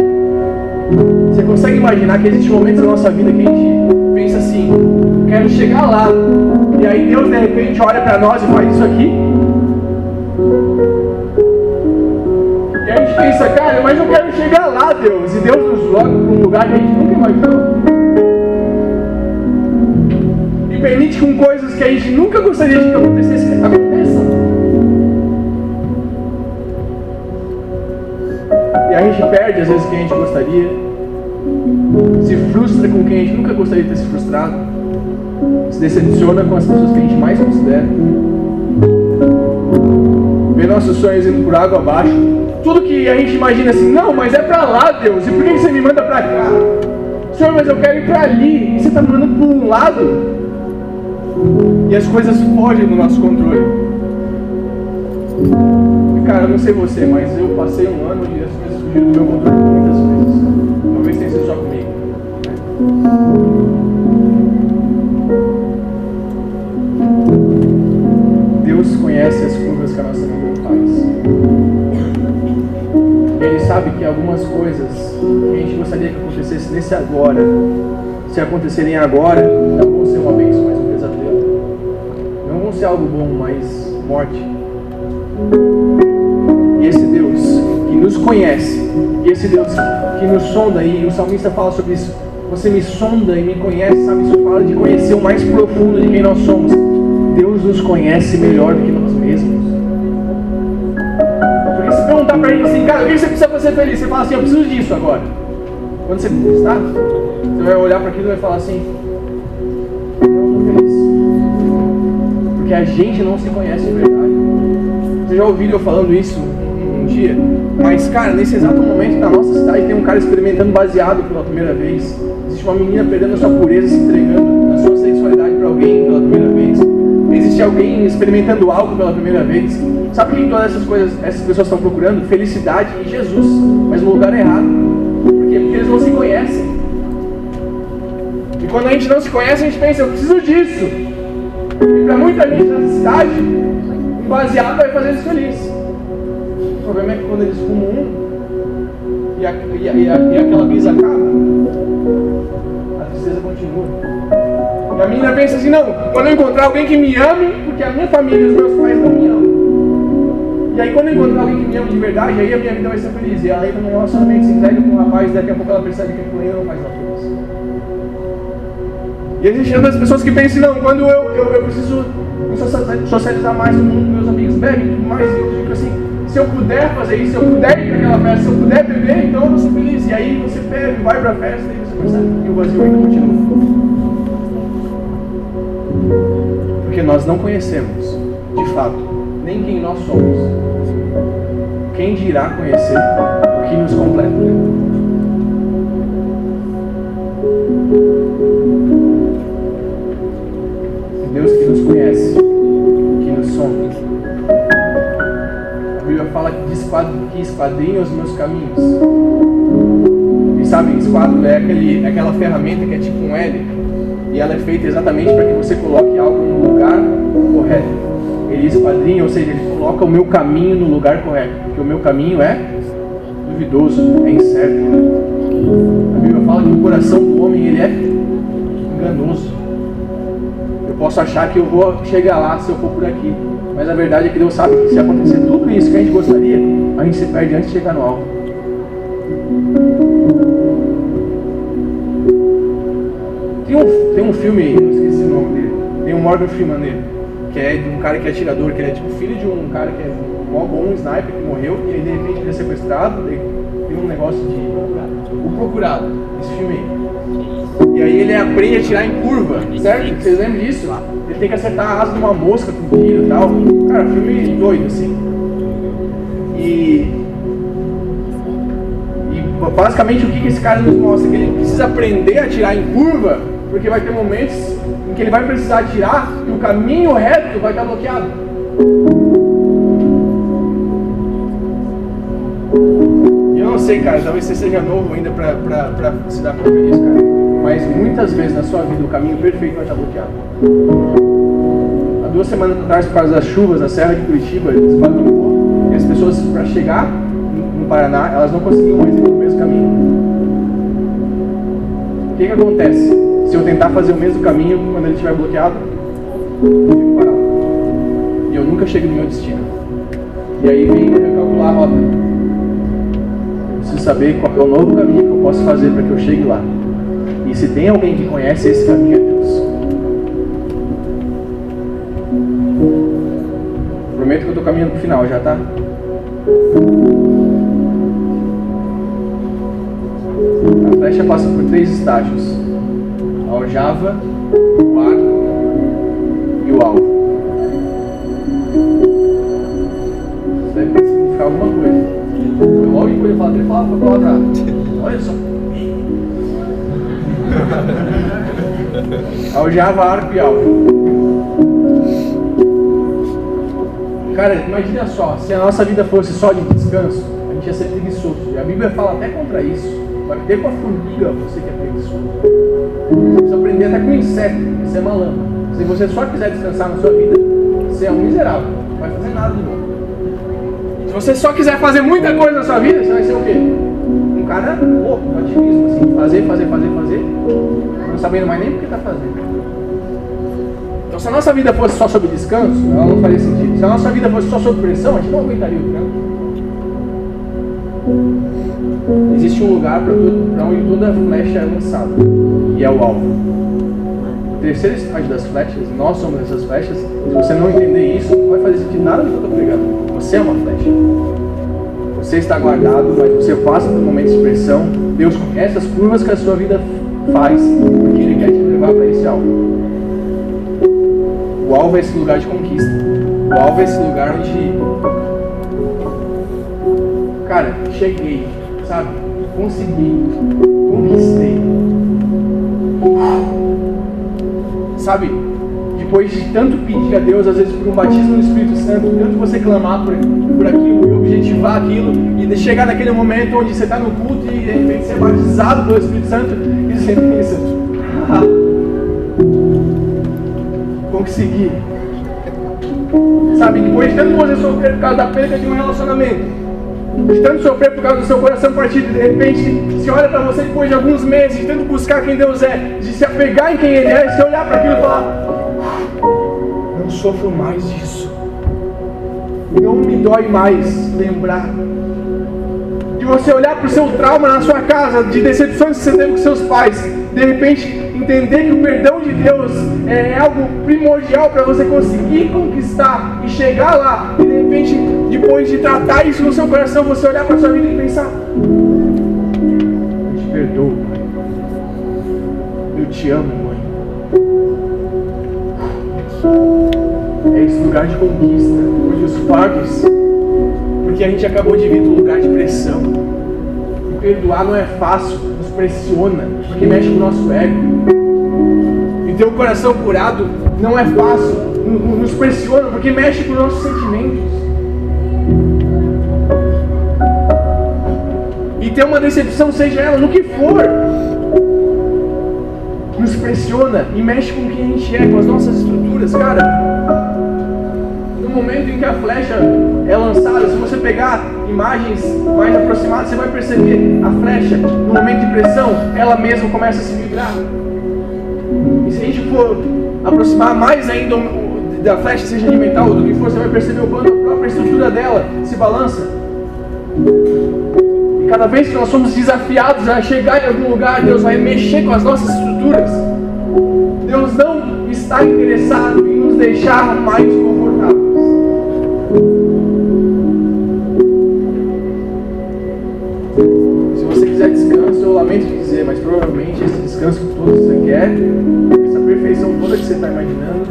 Você consegue imaginar que existem momentos da nossa vida que a gente pensa assim, quero chegar lá. E aí Deus de repente olha para nós e faz isso aqui? E a gente pensa, cara, mas eu quero chegar lá, Deus. E Deus nos joga para um lugar que a gente nunca imaginou. E permite com coisas que a gente nunca gostaria de que acontecesse, aconteçam. E a gente perde às vezes que a gente gostaria. Se frustra com quem a gente nunca gostaria de ter se frustrado. Se decepciona com as pessoas que a gente mais considera. Vê nossos sonhos indo por água abaixo. Tudo que a gente imagina assim, não, mas é pra lá, Deus. E por que você me manda pra cá? Senhor, mas eu quero ir pra ali. E você tá mandando por um lado. E as coisas fogem do nosso controle. E, cara, eu não sei você, mas eu passei um ano e as coisas fugiram do meu controle muitas vezes. Talvez tenha sido só comigo. Deus conhece as curvas que a nossa vida faz. Ele sabe que algumas coisas que a gente gostaria que acontecesse nesse agora, se acontecerem agora, não vão ser uma bênção, ser algo bom, mas morte. E esse Deus que nos conhece, e esse Deus que nos sonda, e o salmista fala sobre isso. Você me sonda e me conhece, sabe? Isso fala de conhecer o mais profundo de quem nós somos. Deus nos conhece melhor do que nós mesmos. Porque se perguntar pra ele assim, cara, o que você precisa pra ser feliz? Você fala assim, eu preciso disso agora. Quando você está, você vai olhar para aquilo e vai falar assim, não estou feliz. Porque a gente não se conhece de verdade. Você já ouviu eu falando isso um, dia? Mas, cara, nesse exato momento na nossa cidade tem um cara experimentando baseado pela primeira vez. Existe uma menina perdendo a sua pureza, se entregando a sua sexualidade para alguém pela primeira vez. Existe alguém experimentando algo pela primeira vez. Sabe o que todas essas coisas, essas pessoas estão procurando? Felicidade em Jesus, mas no lugar errado. Por quê? Porque eles não se conhecem. E quando a gente não se conhece, a gente pensa, eu preciso disso. E para muita gente nessa cidade, um baseado vai fazer eles felizes. O problema é que quando eles fumam um e, a, e, a, e, a, e aquela brisa acaba, a tristeza continua. E a menina pensa assim, não, quando eu encontrar alguém que me ame, porque a minha família e os meus pais não me amam. E aí quando eu encontrar alguém que me ama de verdade, aí a minha vida vai ser feliz. E ela entra num relacionamento se entrega com um rapaz, daqui a pouco ela percebe que com ele não faz ela feliz. E existem outras pessoas que pensam, não, quando eu, eu, eu preciso socializar mais com meus amigos bebem, mais eu fico assim, se eu puder fazer isso, se eu puder ir para aquela festa, se eu puder beber, então eu sou feliz. E aí você bebe, vai para a festa e você percebe que o vazio ainda continua. Porque nós não conhecemos, de fato, nem quem nós somos. Quem dirá conhecer o que nos completa? Deus que nos conhece, que nos sonda. A Bíblia fala que esquadrinha os meus caminhos. E sabem, esquadro é aquele, aquela ferramenta que é tipo um L. E ela é feita exatamente para que você coloque algo no lugar correto ele esquadrinha, ou seja, ele coloca o meu caminho no lugar correto, porque o meu caminho é duvidoso, é incerto. A Bíblia fala que o coração do homem ele é enganoso. Posso achar que eu vou chegar lá se eu for por aqui, mas a verdade é que Deus sabe que se acontecer tudo isso que a gente gostaria, a gente se perde antes de chegar no alvo. Tem um, tem um filme, eu esqueci o nome dele, tem um Morgan Freeman nele que é de um cara que é atirador, que ele é tipo filho de um cara que é mó bom, um sniper que morreu, e aí de repente ele é sequestrado, tem um negócio de. O procurado, esse filme. E aí ele aprende a atirar em curva, certo? Vocês lembram disso? Ele tem que acertar a asa de uma mosca com tiro e tal. Cara, filme doido, assim. E. Basicamente o que, esse cara nos mostra? Que ele precisa aprender a atirar em curva, porque vai ter momentos em que ele vai precisar atirar e o caminho reto vai estar bloqueado. Sei, cara, talvez você seja novo ainda para se dar conta disso, cara. Mas muitas vezes na sua vida o caminho perfeito vai estar bloqueado. Há duas semanas atrás, por causa das chuvas, a Serra de Curitiba desbaratou e as pessoas, para chegar no Paraná, elas não conseguiam mais ir pelo mesmo caminho. O que, que acontece? Se eu tentar fazer o mesmo caminho quando ele estiver bloqueado, eu fico parado. E eu nunca chego no meu destino. E aí vem recalcular a rota. Saber qual é o novo caminho que eu posso fazer para que eu chegue lá. E se tem alguém que conhece esse caminho é Deus. Prometo que eu estou caminhando para o final, já tá? A flecha passa por três estágios aljava, o arco e o alvo. Isso deve significar alguma coisa. Fala, ele fala a palavra. Olha só. aljava, arco e alvo. Cara, imagina só, se a nossa vida fosse só de descanso, a gente ia ser preguiçoso. E a Bíblia fala até contra isso. Vai ter com a formiga você que é preguiçoso. Você precisa aprender até com inseto, você é malandro. Se você só quiser descansar na sua vida, você é um miserável, não vai fazer nada de novo. Você só quiser fazer muita coisa na sua vida, você vai ser o quê? Um cara louco, ativismo, assim, fazer, fazer, fazer, fazer, não sabendo mais nem o que está fazendo. Então, se a nossa vida fosse só sobre descanso, ela não faria sentido. Se a nossa vida fosse só sobre pressão, a gente não aguentaria o trampo. Existe um lugar para onde toda flecha é lançada, e é o alvo. Terceiro estágio das flechas, nós somos essas flechas, se você não entender isso, não vai fazer sentido nada do que eu estou pregando. Você é uma flecha. Você está guardado, mas você passa por momentos de pressão. Deus conhece as curvas que a sua vida faz, porque Ele quer te levar para esse alvo. O alvo é esse lugar de conquista. O alvo é esse lugar onde. Cara, cheguei sabe? Consegui, conquistei. Sabe? De depois de tanto pedir a Deus, às vezes por um batismo no Espírito Santo, tanto você clamar por, por aquilo e objetivar aquilo, e chegar naquele momento onde você está no culto e de repente ser batizado pelo Espírito Santo, e você pensa, ah, consegui. Sabe, depois de tanto você sofrer por causa da perda de um relacionamento, de tanto sofrer por causa do seu coração partido, de repente se olha para você depois de alguns meses, de tanto buscar quem Deus é, de se apegar em quem Ele é, e se olhar para aquilo e falar: sofro mais disso. Não me dói mais lembrar. De você olhar para o seu trauma na sua casa, de decepções que você teve com seus pais, de repente entender que o perdão de Deus é algo primordial para você conseguir conquistar e chegar lá, e de repente, depois de tratar isso no seu coração, você olhar para sua vida e pensar: Eu te perdoo, Pai. Eu te amo, Mãe. Esse lugar de conquista, onde os fardos, porque a gente acabou de vir do lugar de pressão. E perdoar não é fácil, nos pressiona, porque mexe com o nosso ego ter o coração curado não é fácil, nos pressiona, porque mexe com os nossos sentimentos. E ter uma decepção, seja ela no que for, nos pressiona e mexe com quem a gente é, com as nossas estruturas, cara. Momento em que a flecha é lançada, se você pegar imagens mais aproximadas, você vai perceber a flecha, no momento de pressão, ela mesma começa a se vibrar. E se a gente for aproximar mais ainda da flecha, seja de metal ou do que for, você vai perceber o quanto a própria estrutura dela se balança. E cada vez que nós somos desafiados a chegar em algum lugar, Deus vai mexer com as nossas estruturas. Deus não está interessado em nos deixar mais confortáveis. Lamento dizer, mas provavelmente esse descanso que todos você quer perfeição toda que você está imaginando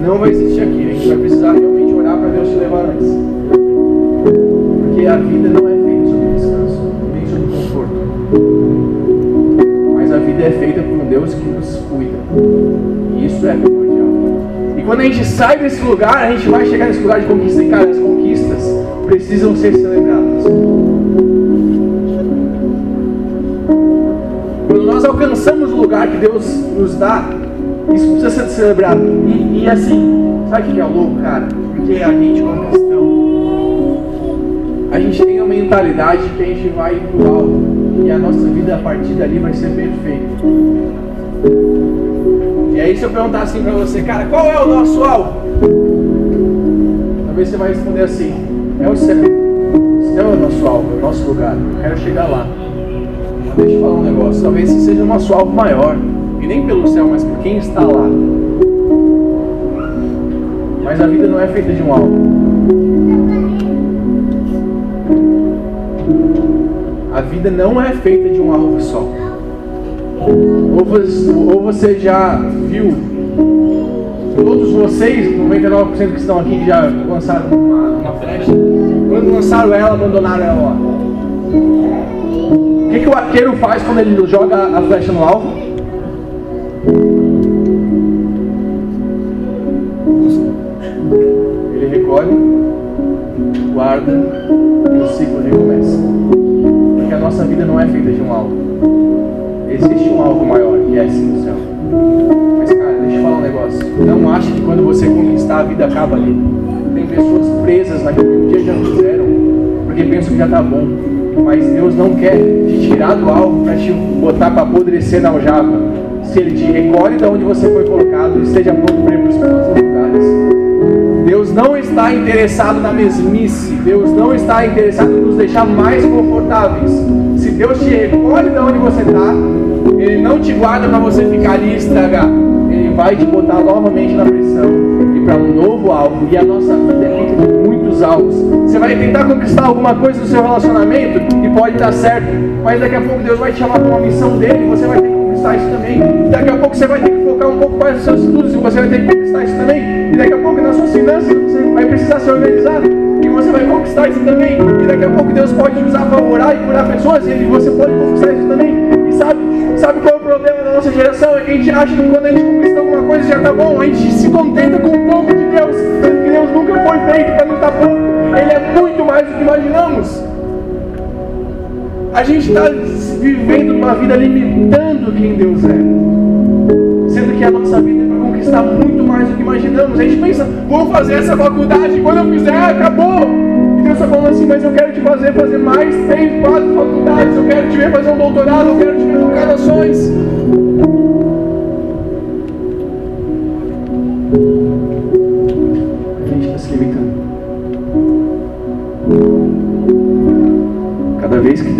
não vai existir aqui. A gente vai precisar realmente orar para Deus te levar antes. Porque a vida não é feita sobre descanso, nem sobre conforto. Mas a vida é feita por um Deus que nos cuida. E isso é primordial. E quando a gente sai desse lugar, a gente vai chegar nesse lugar de conquista. E cara, as conquistas precisam ser celebradas. Alcançamos o lugar que Deus nos dá, isso precisa ser celebrado. E, e assim, sabe o que é louco, cara? Porque a gente, como cristão, a gente tem a mentalidade que a gente vai pro alto e a nossa vida a partir dali vai ser perfeita. E aí, se eu perguntar assim pra você, cara, qual é o nosso alvo? Talvez você vai responder assim: é o céu. O céu é o nosso alvo, é o nosso lugar. Eu quero chegar lá. Deixa eu falar um negócio: talvez esse seja o nosso alvo maior e nem pelo céu, mas por quem está lá. Mas a vida não é feita de um alvo. A vida não é feita de um alvo só. Ou você, ou você já viu, todos vocês, 99% que estão aqui, já lançaram uma, uma flecha. Quando lançaram ela, abandonaram ela. Que, que o arqueiro faz quando ele joga a flecha no alvo? recolhe, guarda e o ciclo recomeça. Porque a nossa vida não é feita de um alvo. Existe um alvo maior, que é sim o céu. Mas, cara, deixa eu falar um negócio. Não acha que quando você conquistar a vida acaba ali. Tem pessoas presas naquilo que um dia já fizeram, porque pensam que já está bom. Mas Deus não quer te tirar do alvo para te botar para apodrecer na aljava. Se Ele te recolhe de onde você foi colocado, esteja pronto para ir para os próximos lugares. Deus não está interessado na mesmice. Deus não está interessado em nos deixar mais confortáveis. Se Deus te recolhe de onde você está, Ele não te guarda para você ficar ali e estragar. Ele vai te botar novamente na pressão e para um novo alvo. E a nossa vida é alvos. Você vai tentar conquistar alguma coisa no seu relacionamento e pode dar certo, mas daqui a pouco Deus vai te chamar para uma missão dele e você vai ter que conquistar isso também. Daqui a pouco você vai ter que focar um pouco mais nos seus estudos e você vai ter que conquistar isso também. E daqui a pouco nas suas finanças você vai precisar se organizar e você vai conquistar isso também. E daqui a pouco Deus pode te usar para orar e curar pessoas e você pode conquistar isso também. E sabe, sabe qual é o problema? da nossa geração é que a gente acha que quando a gente conquista alguma coisa já está bom, a gente se contenta com um pouco de Deus, Deus nunca foi feito para nos dar pouco, Ele é muito mais do que imaginamos. A gente está vivendo uma vida limitando quem Deus é, sendo que a nossa vida é para conquistar muito mais do que imaginamos. A gente pensa, vou fazer essa faculdade, quando eu fizer, acabou. Deus está falando assim, mas eu quero te fazer fazer mais três, quatro faculdades, eu quero te ver fazer um doutorado, eu quero te ver nações.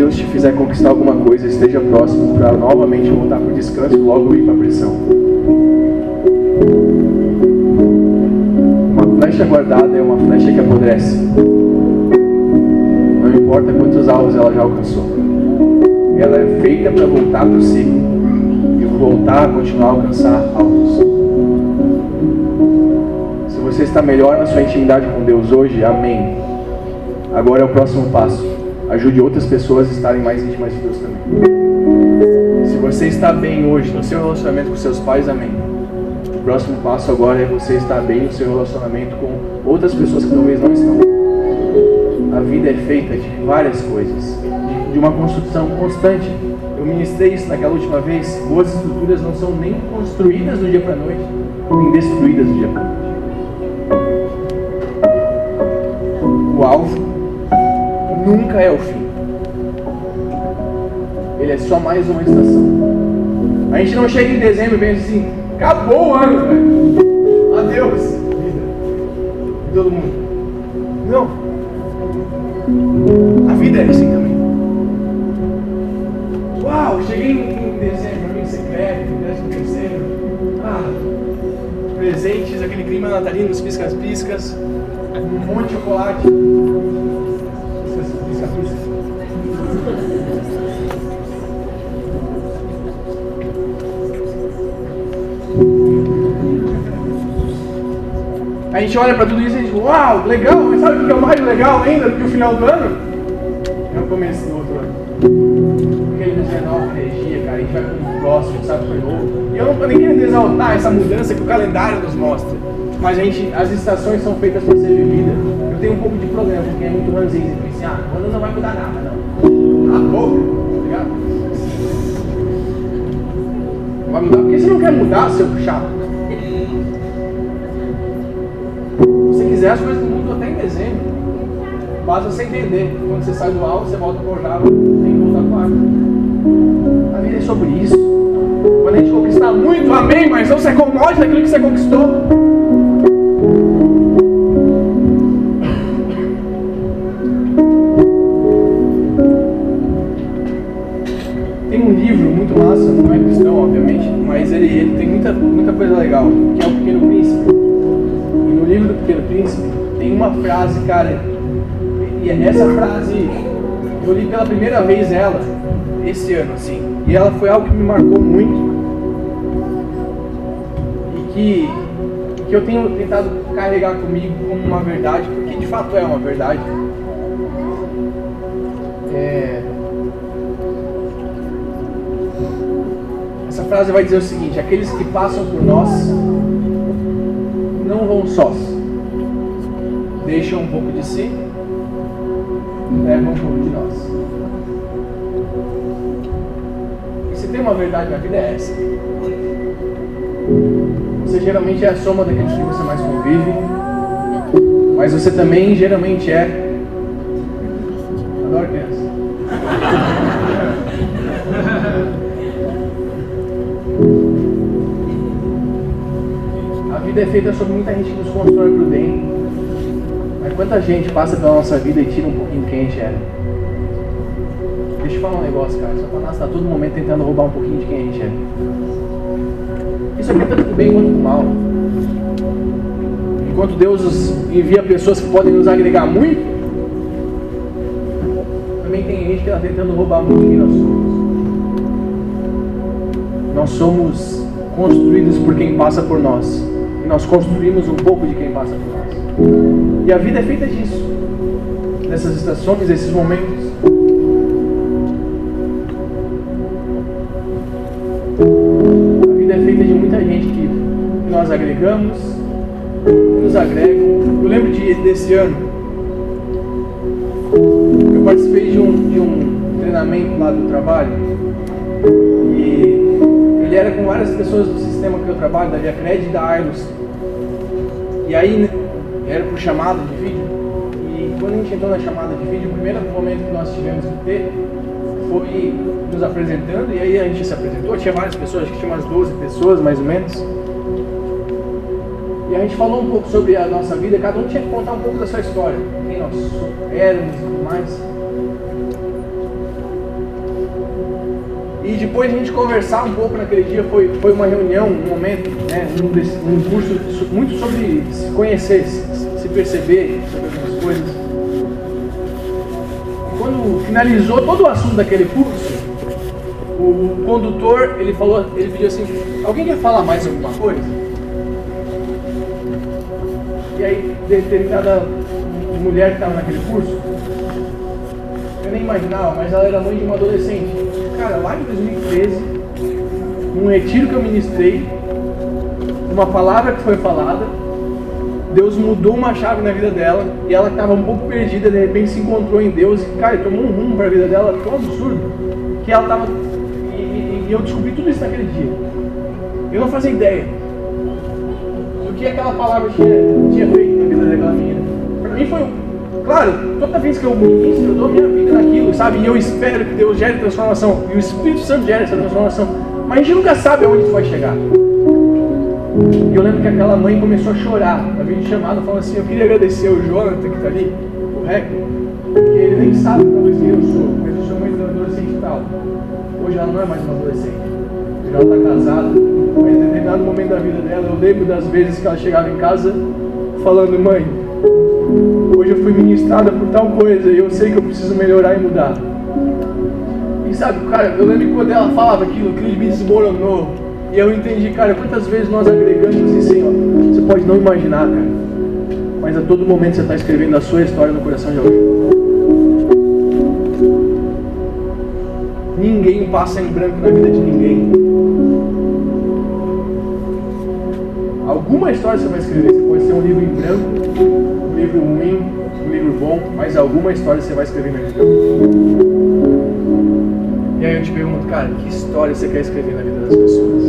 Deus te fizer conquistar alguma coisa, esteja próximo para novamente voltar para o descanso e logo ir para a pressão. Uma flecha guardada é uma flecha que apodrece importa quantos alvos ela já alcançou. Ela é feita para voltar para o ciclo e voltar a continuar a alcançar alvos. Se você está melhor na sua intimidade com Deus hoje, amém. Agora é o próximo passo. Ajude outras pessoas a estarem mais íntimas de Deus também. Se você está bem hoje no seu relacionamento com seus pais, amém. O próximo passo agora é você estar bem no seu relacionamento com outras pessoas que talvez não estão a vida é feita de várias coisas, de, uma construção constante. Eu ministrei isso naquela última vez. Boas estruturas não são nem construídas do dia para a noite, nem destruídas do dia para a noite. O alvo nunca é o fim. Ele é só mais uma estação. A gente não chega em dezembro e pensa assim, acabou o ano, velho. Adeus, vida. Todo mundo. Não. A vida é assim também. Uau, cheguei em dezembro, amigo secreto, décimo terceiro. Ah, presentes, aquele clima natalino, os piscas-piscas, um monte de chocolate. A gente olha para tudo isso e diz, uau, legal, mas sabe o que é mais legal ainda do que o final do ano? É o começo do outro ano. Porque ele nos renova energia, cara, a gente vai com o a gente sabe que foi novo. E eu não nem querendo exaltar essa mudança que o calendário nos mostra. Mas a gente, as estações são feitas para ser vividas. Eu tenho um pouco de problema, porque é muito ranzinho. E pensa, ah, o ano não vai mudar nada, não. A boca, tá ligado? Vai mudar, porque você não quer mudar, seu chato. Quiser, as coisas mudam até em dezembro. Basta você entender. Quando você sai do alto, você volta para o Java, tem que voltar para A vida é sobre isso. Quando a gente conquistar muito, amém, mas não se acomode daquilo que você conquistou. Tem um livro muito massa, não é cristão, obviamente, mas ele, ele tem muita, muita coisa legal, uma frase, cara, e essa frase, eu li pela primeira vez ela, esse ano, assim, e ela foi algo que me marcou muito, e que, que eu tenho tentado carregar comigo como uma verdade, porque de fato é uma verdade. É... Essa frase vai dizer o seguinte: aqueles que passam por nós não vão sós. Deixam um pouco de si, levam um pouco de nós. E se tem uma verdade na vida é essa. Você geralmente é a soma daqueles que você mais convive, mas você também geralmente é. Adoro criança. vida é feita sobre muita gente que nos constrói para o bem. Quanta gente passa pela nossa vida e tira um pouquinho quem a gente era? Deixa eu falar um negócio, cara. Satanás está todo momento tentando roubar um pouquinho de quem a gente é. Isso aqui é tanto do bem quanto do mal. Enquanto Deus envia pessoas que podem nos agregar muito, também tem gente que está tentando roubar muito quem nós somos. Nós somos construídos por quem passa por nós. E nós construímos um pouco de quem passa por nós. E a vida é feita disso. Nessas estações, nesses momentos. feita de muita gente que nós agregamos, nos agregam. Eu lembro de, desse ano, eu participei de um, de um treinamento lá do trabalho e ele era com várias pessoas do sistema que eu trabalho, da Viacred e da Ailos. E aí era por chamada de vídeo. E quando a gente entrou na chamada de vídeo, o primeiro momento que nós tivemos que ter foi nos apresentando, e aí a gente se apresentou, tinha várias pessoas, acho que tinha umas 12 pessoas mais ou menos. E a gente falou um pouco sobre a nossa vida, cada um tinha que contar um pouco da sua história, quem nós éramos e tudo mais. E depois a gente conversar um pouco naquele dia, foi, foi uma reunião, um momento, né, um, desse, um curso muito sobre se conhecer, se, perceber sobre algumas coisas. E quando finalizou todo o assunto daquele curso, o condutor, ele falou, ele pediu assim, alguém quer falar mais alguma coisa? E aí, determinada mulher que estava naquele curso, eu nem imaginava, mas ela era mãe de uma adolescente. Cara, lá em 2013, num retiro que eu ministrei, uma palavra que foi falada, Deus mudou uma chave na vida dela e ela estava um pouco perdida, de repente se encontrou em Deus e, cara, tomou um rumo para a vida dela tão absurdo que ela estava. E, e, e, eu descobri tudo isso naquele dia. Eu não fazia ideia do que aquela palavra tinha, tinha feito na vida daquela menina. Claro, toda vez que eu ministro, eu dou minha vida naquilo, sabe? E eu espero que Deus gere transformação. E o Espírito Santo gere essa transformação. Mas a gente nunca sabe aonde isso vai chegar. E eu lembro que aquela mãe começou a chorar na vídeo chamada, falando assim: Eu queria agradecer o Jonathan que está ali, o Rec, porque ele nem sabe talvez quem eu sou, mas eu sou de adolescente e tal. Hoje ela não é mais uma adolescente, hoje ela está casada, mas em determinado momento da vida dela, eu lembro das vezes que ela chegava em casa falando: Mãe, hoje eu fui ministrada por tal coisa e eu sei que eu preciso melhorar e mudar. E sabe, cara, eu lembro quando ela falava aquilo, aquilo me desmoronou. E eu entendi, cara, quantas vezes nós agregamos e assim, ó, você pode não imaginar, cara, mas a todo momento você está escrevendo a sua história no coração de alguém. Ninguém passa em branco na vida de ninguém. Alguma história você vai escrever, você pode ser um livro em branco, livro ruim, um livro bom, mas alguma história você vai escrever na vida. E aí eu te pergunto, cara, que história você quer escrever na vida das pessoas?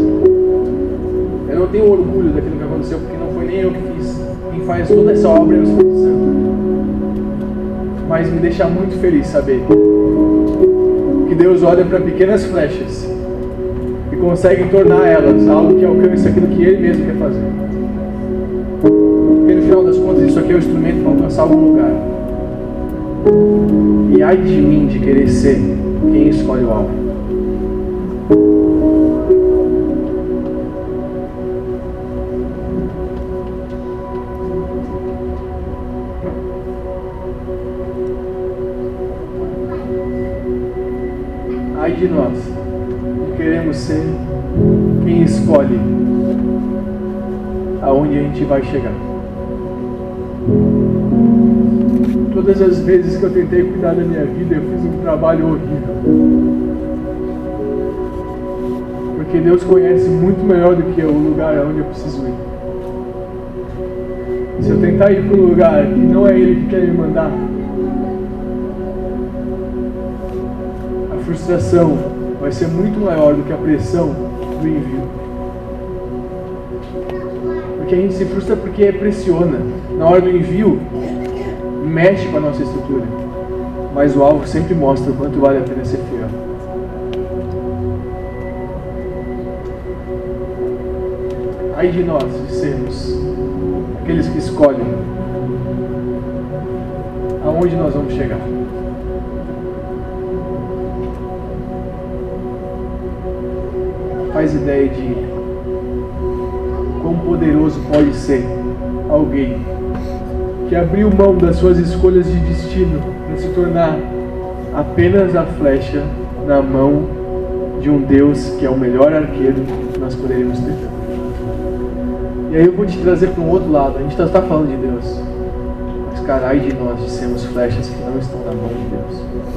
Eu não tenho orgulho daquilo que aconteceu, porque não foi nem eu que fiz. Quem faz toda essa obra é o Espírito Santo. Mas me deixa muito feliz saber que Deus olha para pequenas flechas e consegue tornar elas algo que alcance aquilo que Ele mesmo quer fazer. Isso aqui é o instrumento para alcançar algum lugar. E ai de mim de querer ser quem escolhe o alvo. Ai de nós, que queremos ser quem escolhe aonde a gente vai chegar. Todas as vezes que eu tentei cuidar da minha vida, eu fiz um trabalho horrível. Porque Deus conhece muito melhor do que eu o lugar aonde eu preciso ir. Se eu tentar ir para um lugar que não é Ele que quer me mandar, a frustração vai ser muito maior do que a pressão do envio. A gente se frustra porque pressiona. Na hora do envio, mexe com a nossa estrutura. Mas o alvo sempre mostra o quanto vale a pena ser fiel. Ai de nós de sermos aqueles que escolhem aonde nós vamos chegar. Faz ideia de poderoso pode ser alguém que abriu mão das suas escolhas de destino para se tornar apenas a flecha na mão de um Deus que é o melhor arqueiro que nós poderíamos ter. E aí eu vou te trazer para um outro lado. A gente está falando de Deus. Mas carai de nós de sermos flechas que não estão na mão de Deus.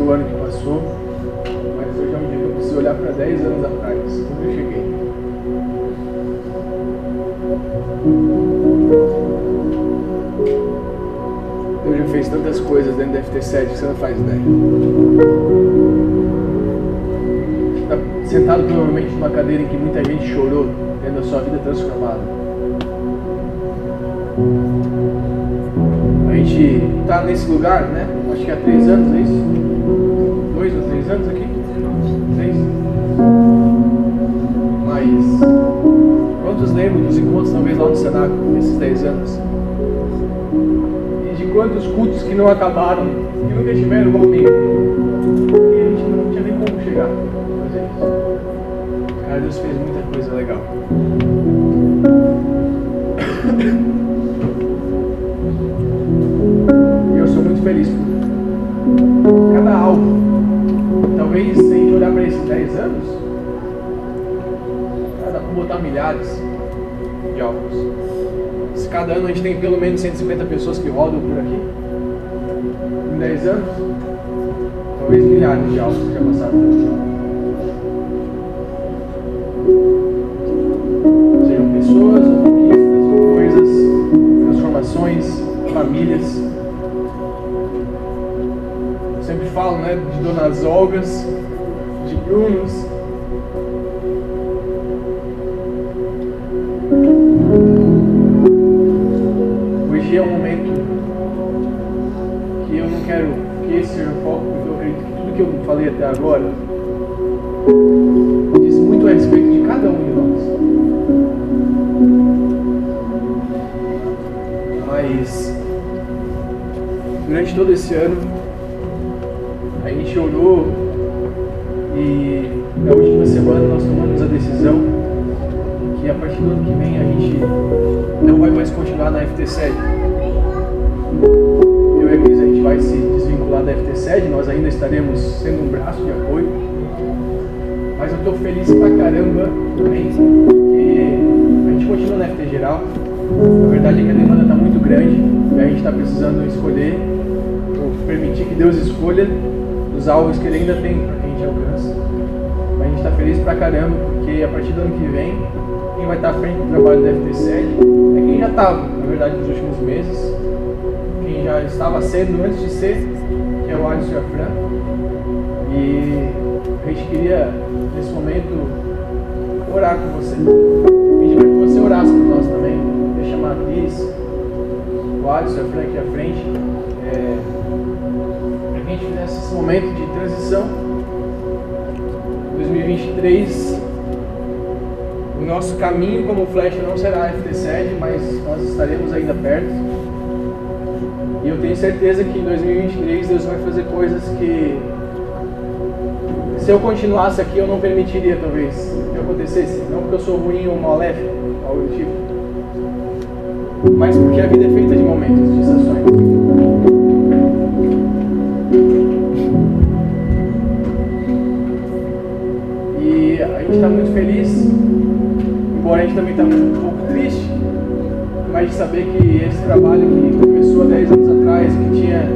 Olho apenas para o ano que passou, mas hoje é um dia que eu preciso olhar para 10 anos atrás, quando eu cheguei. Deus já fez tantas coisas dentro da FT7 que você não faz ideia. Está sentado provavelmente numa cadeira em que muita gente chorou, tendo a sua vida transformada. A gente está nesse lugar, né? Acho que há três anos, é isso? Dois ou três anos aqui? Três? Mas quantos lembram dos encontros talvez lá no Senac nesses dez anos? E de quantos cultos que não acabaram, que nunca tiveram momento? E a gente não tinha nem como chegar a fazer isso. Cara, Deus fez muita coisa legal. E eu sou muito feliz por cada alvo. Talvez se a gente olhar para esses 10 anos, dá para botar milhares de alvos. Se cada ano a gente tem pelo menos 150 pessoas que rodam por aqui, em 10 anos, talvez milhares de que já passaram por aqui. Sejam pessoas, conquistas, coisas, transformações, famílias. Né, de Donas Olgas, de Brunos. Hoje é um momento que eu não quero que esse seja o foco, porque eu acredito que tudo que eu falei até agora diz muito a respeito de cada um de nós. Mas durante todo esse ano a gente orou e na última semana nós tomamos a decisão que a partir do ano que vem a gente não vai mais continuar na FT7. Eu e a Cris a gente vai se desvincular da FT7, nós ainda estaremos sendo um braço de apoio. Mas eu estou feliz pra caramba também, porque a gente continua na FT geral. A verdade é que a demanda está muito grande e a gente está precisando escolher, ou permitir que Deus escolha os alvos que Ele ainda tem para que a gente alcance. Mas a gente está feliz pra caramba, porque a partir do ano que vem, quem vai estar à frente do trabalho da FT7 é quem já estava, na verdade, nos últimos meses, quem já estava sendo antes de ser, que é o Alisson e a Fran. E a gente queria, nesse momento, orar com você. Pedir para que você orasse por nós também. Deixa chamar a Cris, o Alisson e a Fran aqui à frente. É, gente fizesse esse momento de transição. 2023, o nosso caminho como flecha não será a FT7, mas nós estaremos ainda perto. E eu tenho certeza que em 2023 Deus vai fazer coisas que se eu continuasse aqui eu não permitiria talvez que acontecesse. Não porque eu sou ruim ou malef, algo do tipo. Mas porque a vida é feita de momentos, de estações. Gente está muito feliz, embora a gente também está um pouco triste, mas de saber que esse trabalho que começou há 10 anos atrás, que tinha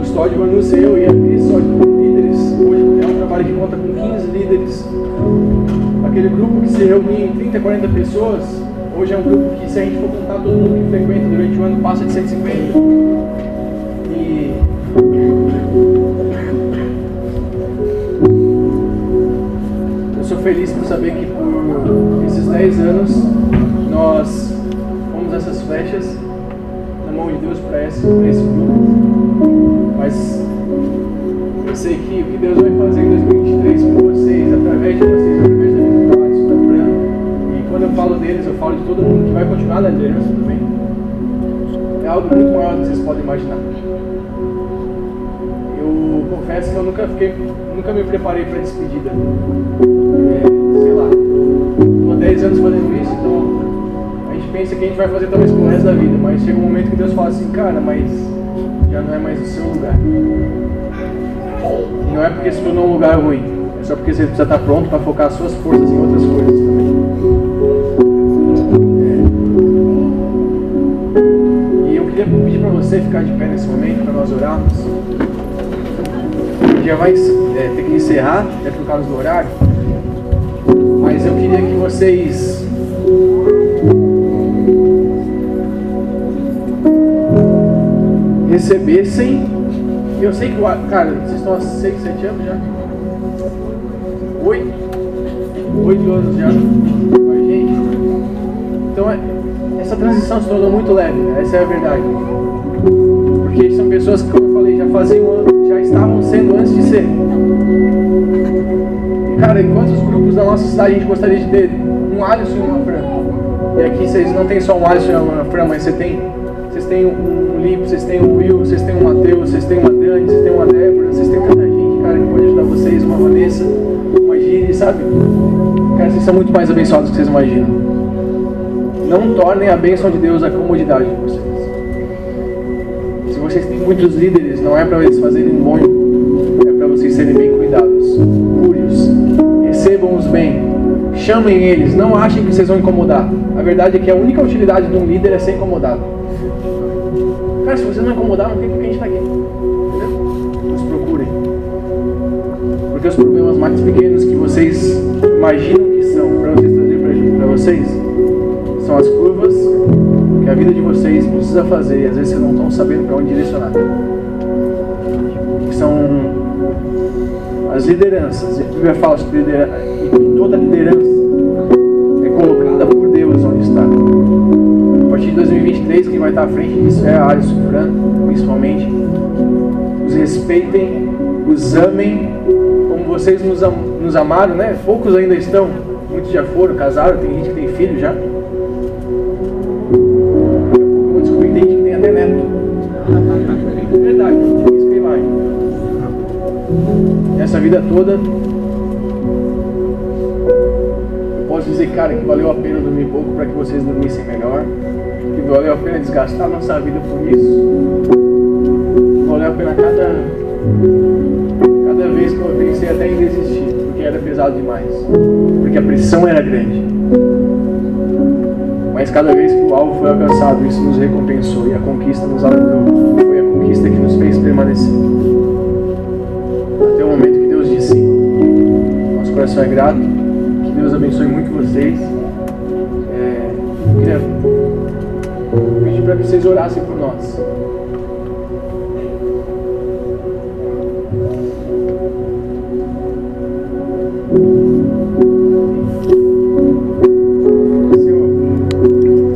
o Stódio Manus, eu e a Cris, só como líderes, hoje é um trabalho que conta com 15 líderes. Aquele grupo que se reunia em 30, 40 pessoas, hoje é um grupo que, se a gente for contar todo mundo que frequenta durante o ano, passa de 150. Saber que por esses 10 anos nós fomos essas flechas na mão de Deus para esse, pra esse grupo. Mas eu sei que o que Deus vai fazer em 2023 com vocês, através de vocês, através da vida do Fran, e quando eu falo deles, eu falo de todo mundo que vai continuar na liderança também. É algo muito maior do que vocês podem imaginar. Eu confesso que eu nunca porque nunca me preparei para despedida. Lá, estou há 10 anos fazendo isso, então a gente pensa que a gente vai fazer talvez pro resto da vida, mas chega um momento que Deus fala assim, cara, mas já não é mais o seu lugar. E não é porque se tornou um lugar ruim, é só porque você precisa estar pronto para focar suas forças em outras coisas também. É. E eu queria pedir para você ficar de pé nesse momento para nós orarmos. Já vai é, ter que encerrar, até por causa do horário. Mas eu queria que vocês recebessem. Eu sei que, cara, vocês estão há 6, 7 anos já? 8? 8 anos já com a gente. Então, é, essa transição se tornou muito leve, essa é a verdade. Porque são pessoas que, como eu falei, já faziam, já estavam sendo antes de ser. Cara, em quantos grupos da nossa cidade a gente gostaria de ter um Alisson e uma Fran? E aqui vocês não tem só um Alisson e uma Fran, mas você tem, vocês têm um um Lipe, vocês têm o Will, vocês têm o Matheus, vocês têm uma Dani, vocês têm uma Débora, vocês têm tanta gente, cara, que pode ajudar vocês, uma Vanessa, uma Giri, sabe? Cara, vocês são muito mais abençoados do que vocês imaginam. Não tornem a bênção de Deus a comodidade de vocês. Se vocês têm muitos líderes, não é para eles fazerem um bom, é para vocês serem bem cuidados. Cure-os, recebam-os bem, chamem eles, não achem que vocês vão incomodar. A verdade é que a única utilidade de um líder é ser incomodado. Cara, se você não incomodar, não tem porque a gente está aqui. Entendeu? Nos procurem. Porque os problemas mais pequenos que vocês imaginam que são para vocês trazer para vocês são as curvas que a vida de vocês precisa fazer e às vezes vocês não estão sabendo para onde direcionar. As lideranças. A Bíblia fala sobre liderança, e toda liderança é colocada por Deus onde está partir de 2023, quem vai estar à frente disso é a Alisson Fran, principalmente. Os respeitem, os amem como vocês nos, am nos amaram, né? Poucos ainda estão, muitos já foram, casaram, tem gente que tem filho já. Vida toda posso dizer, cara, que valeu a pena dormir pouco para que vocês dormissem melhor que valeu a pena desgastar nossa vida por isso. Valeu a pena cada, cada vez que eu pensei até em desistir, porque era pesado demais. Porque a pressão era grande. Mas cada vez que o alvo foi alcançado, isso nos recompensou e a conquista nos alegrou. Foi a conquista que nos fez permanecer. Coração é grato. Que Deus abençoe muito vocês. É, eu queria pedir para que vocês orassem por nós.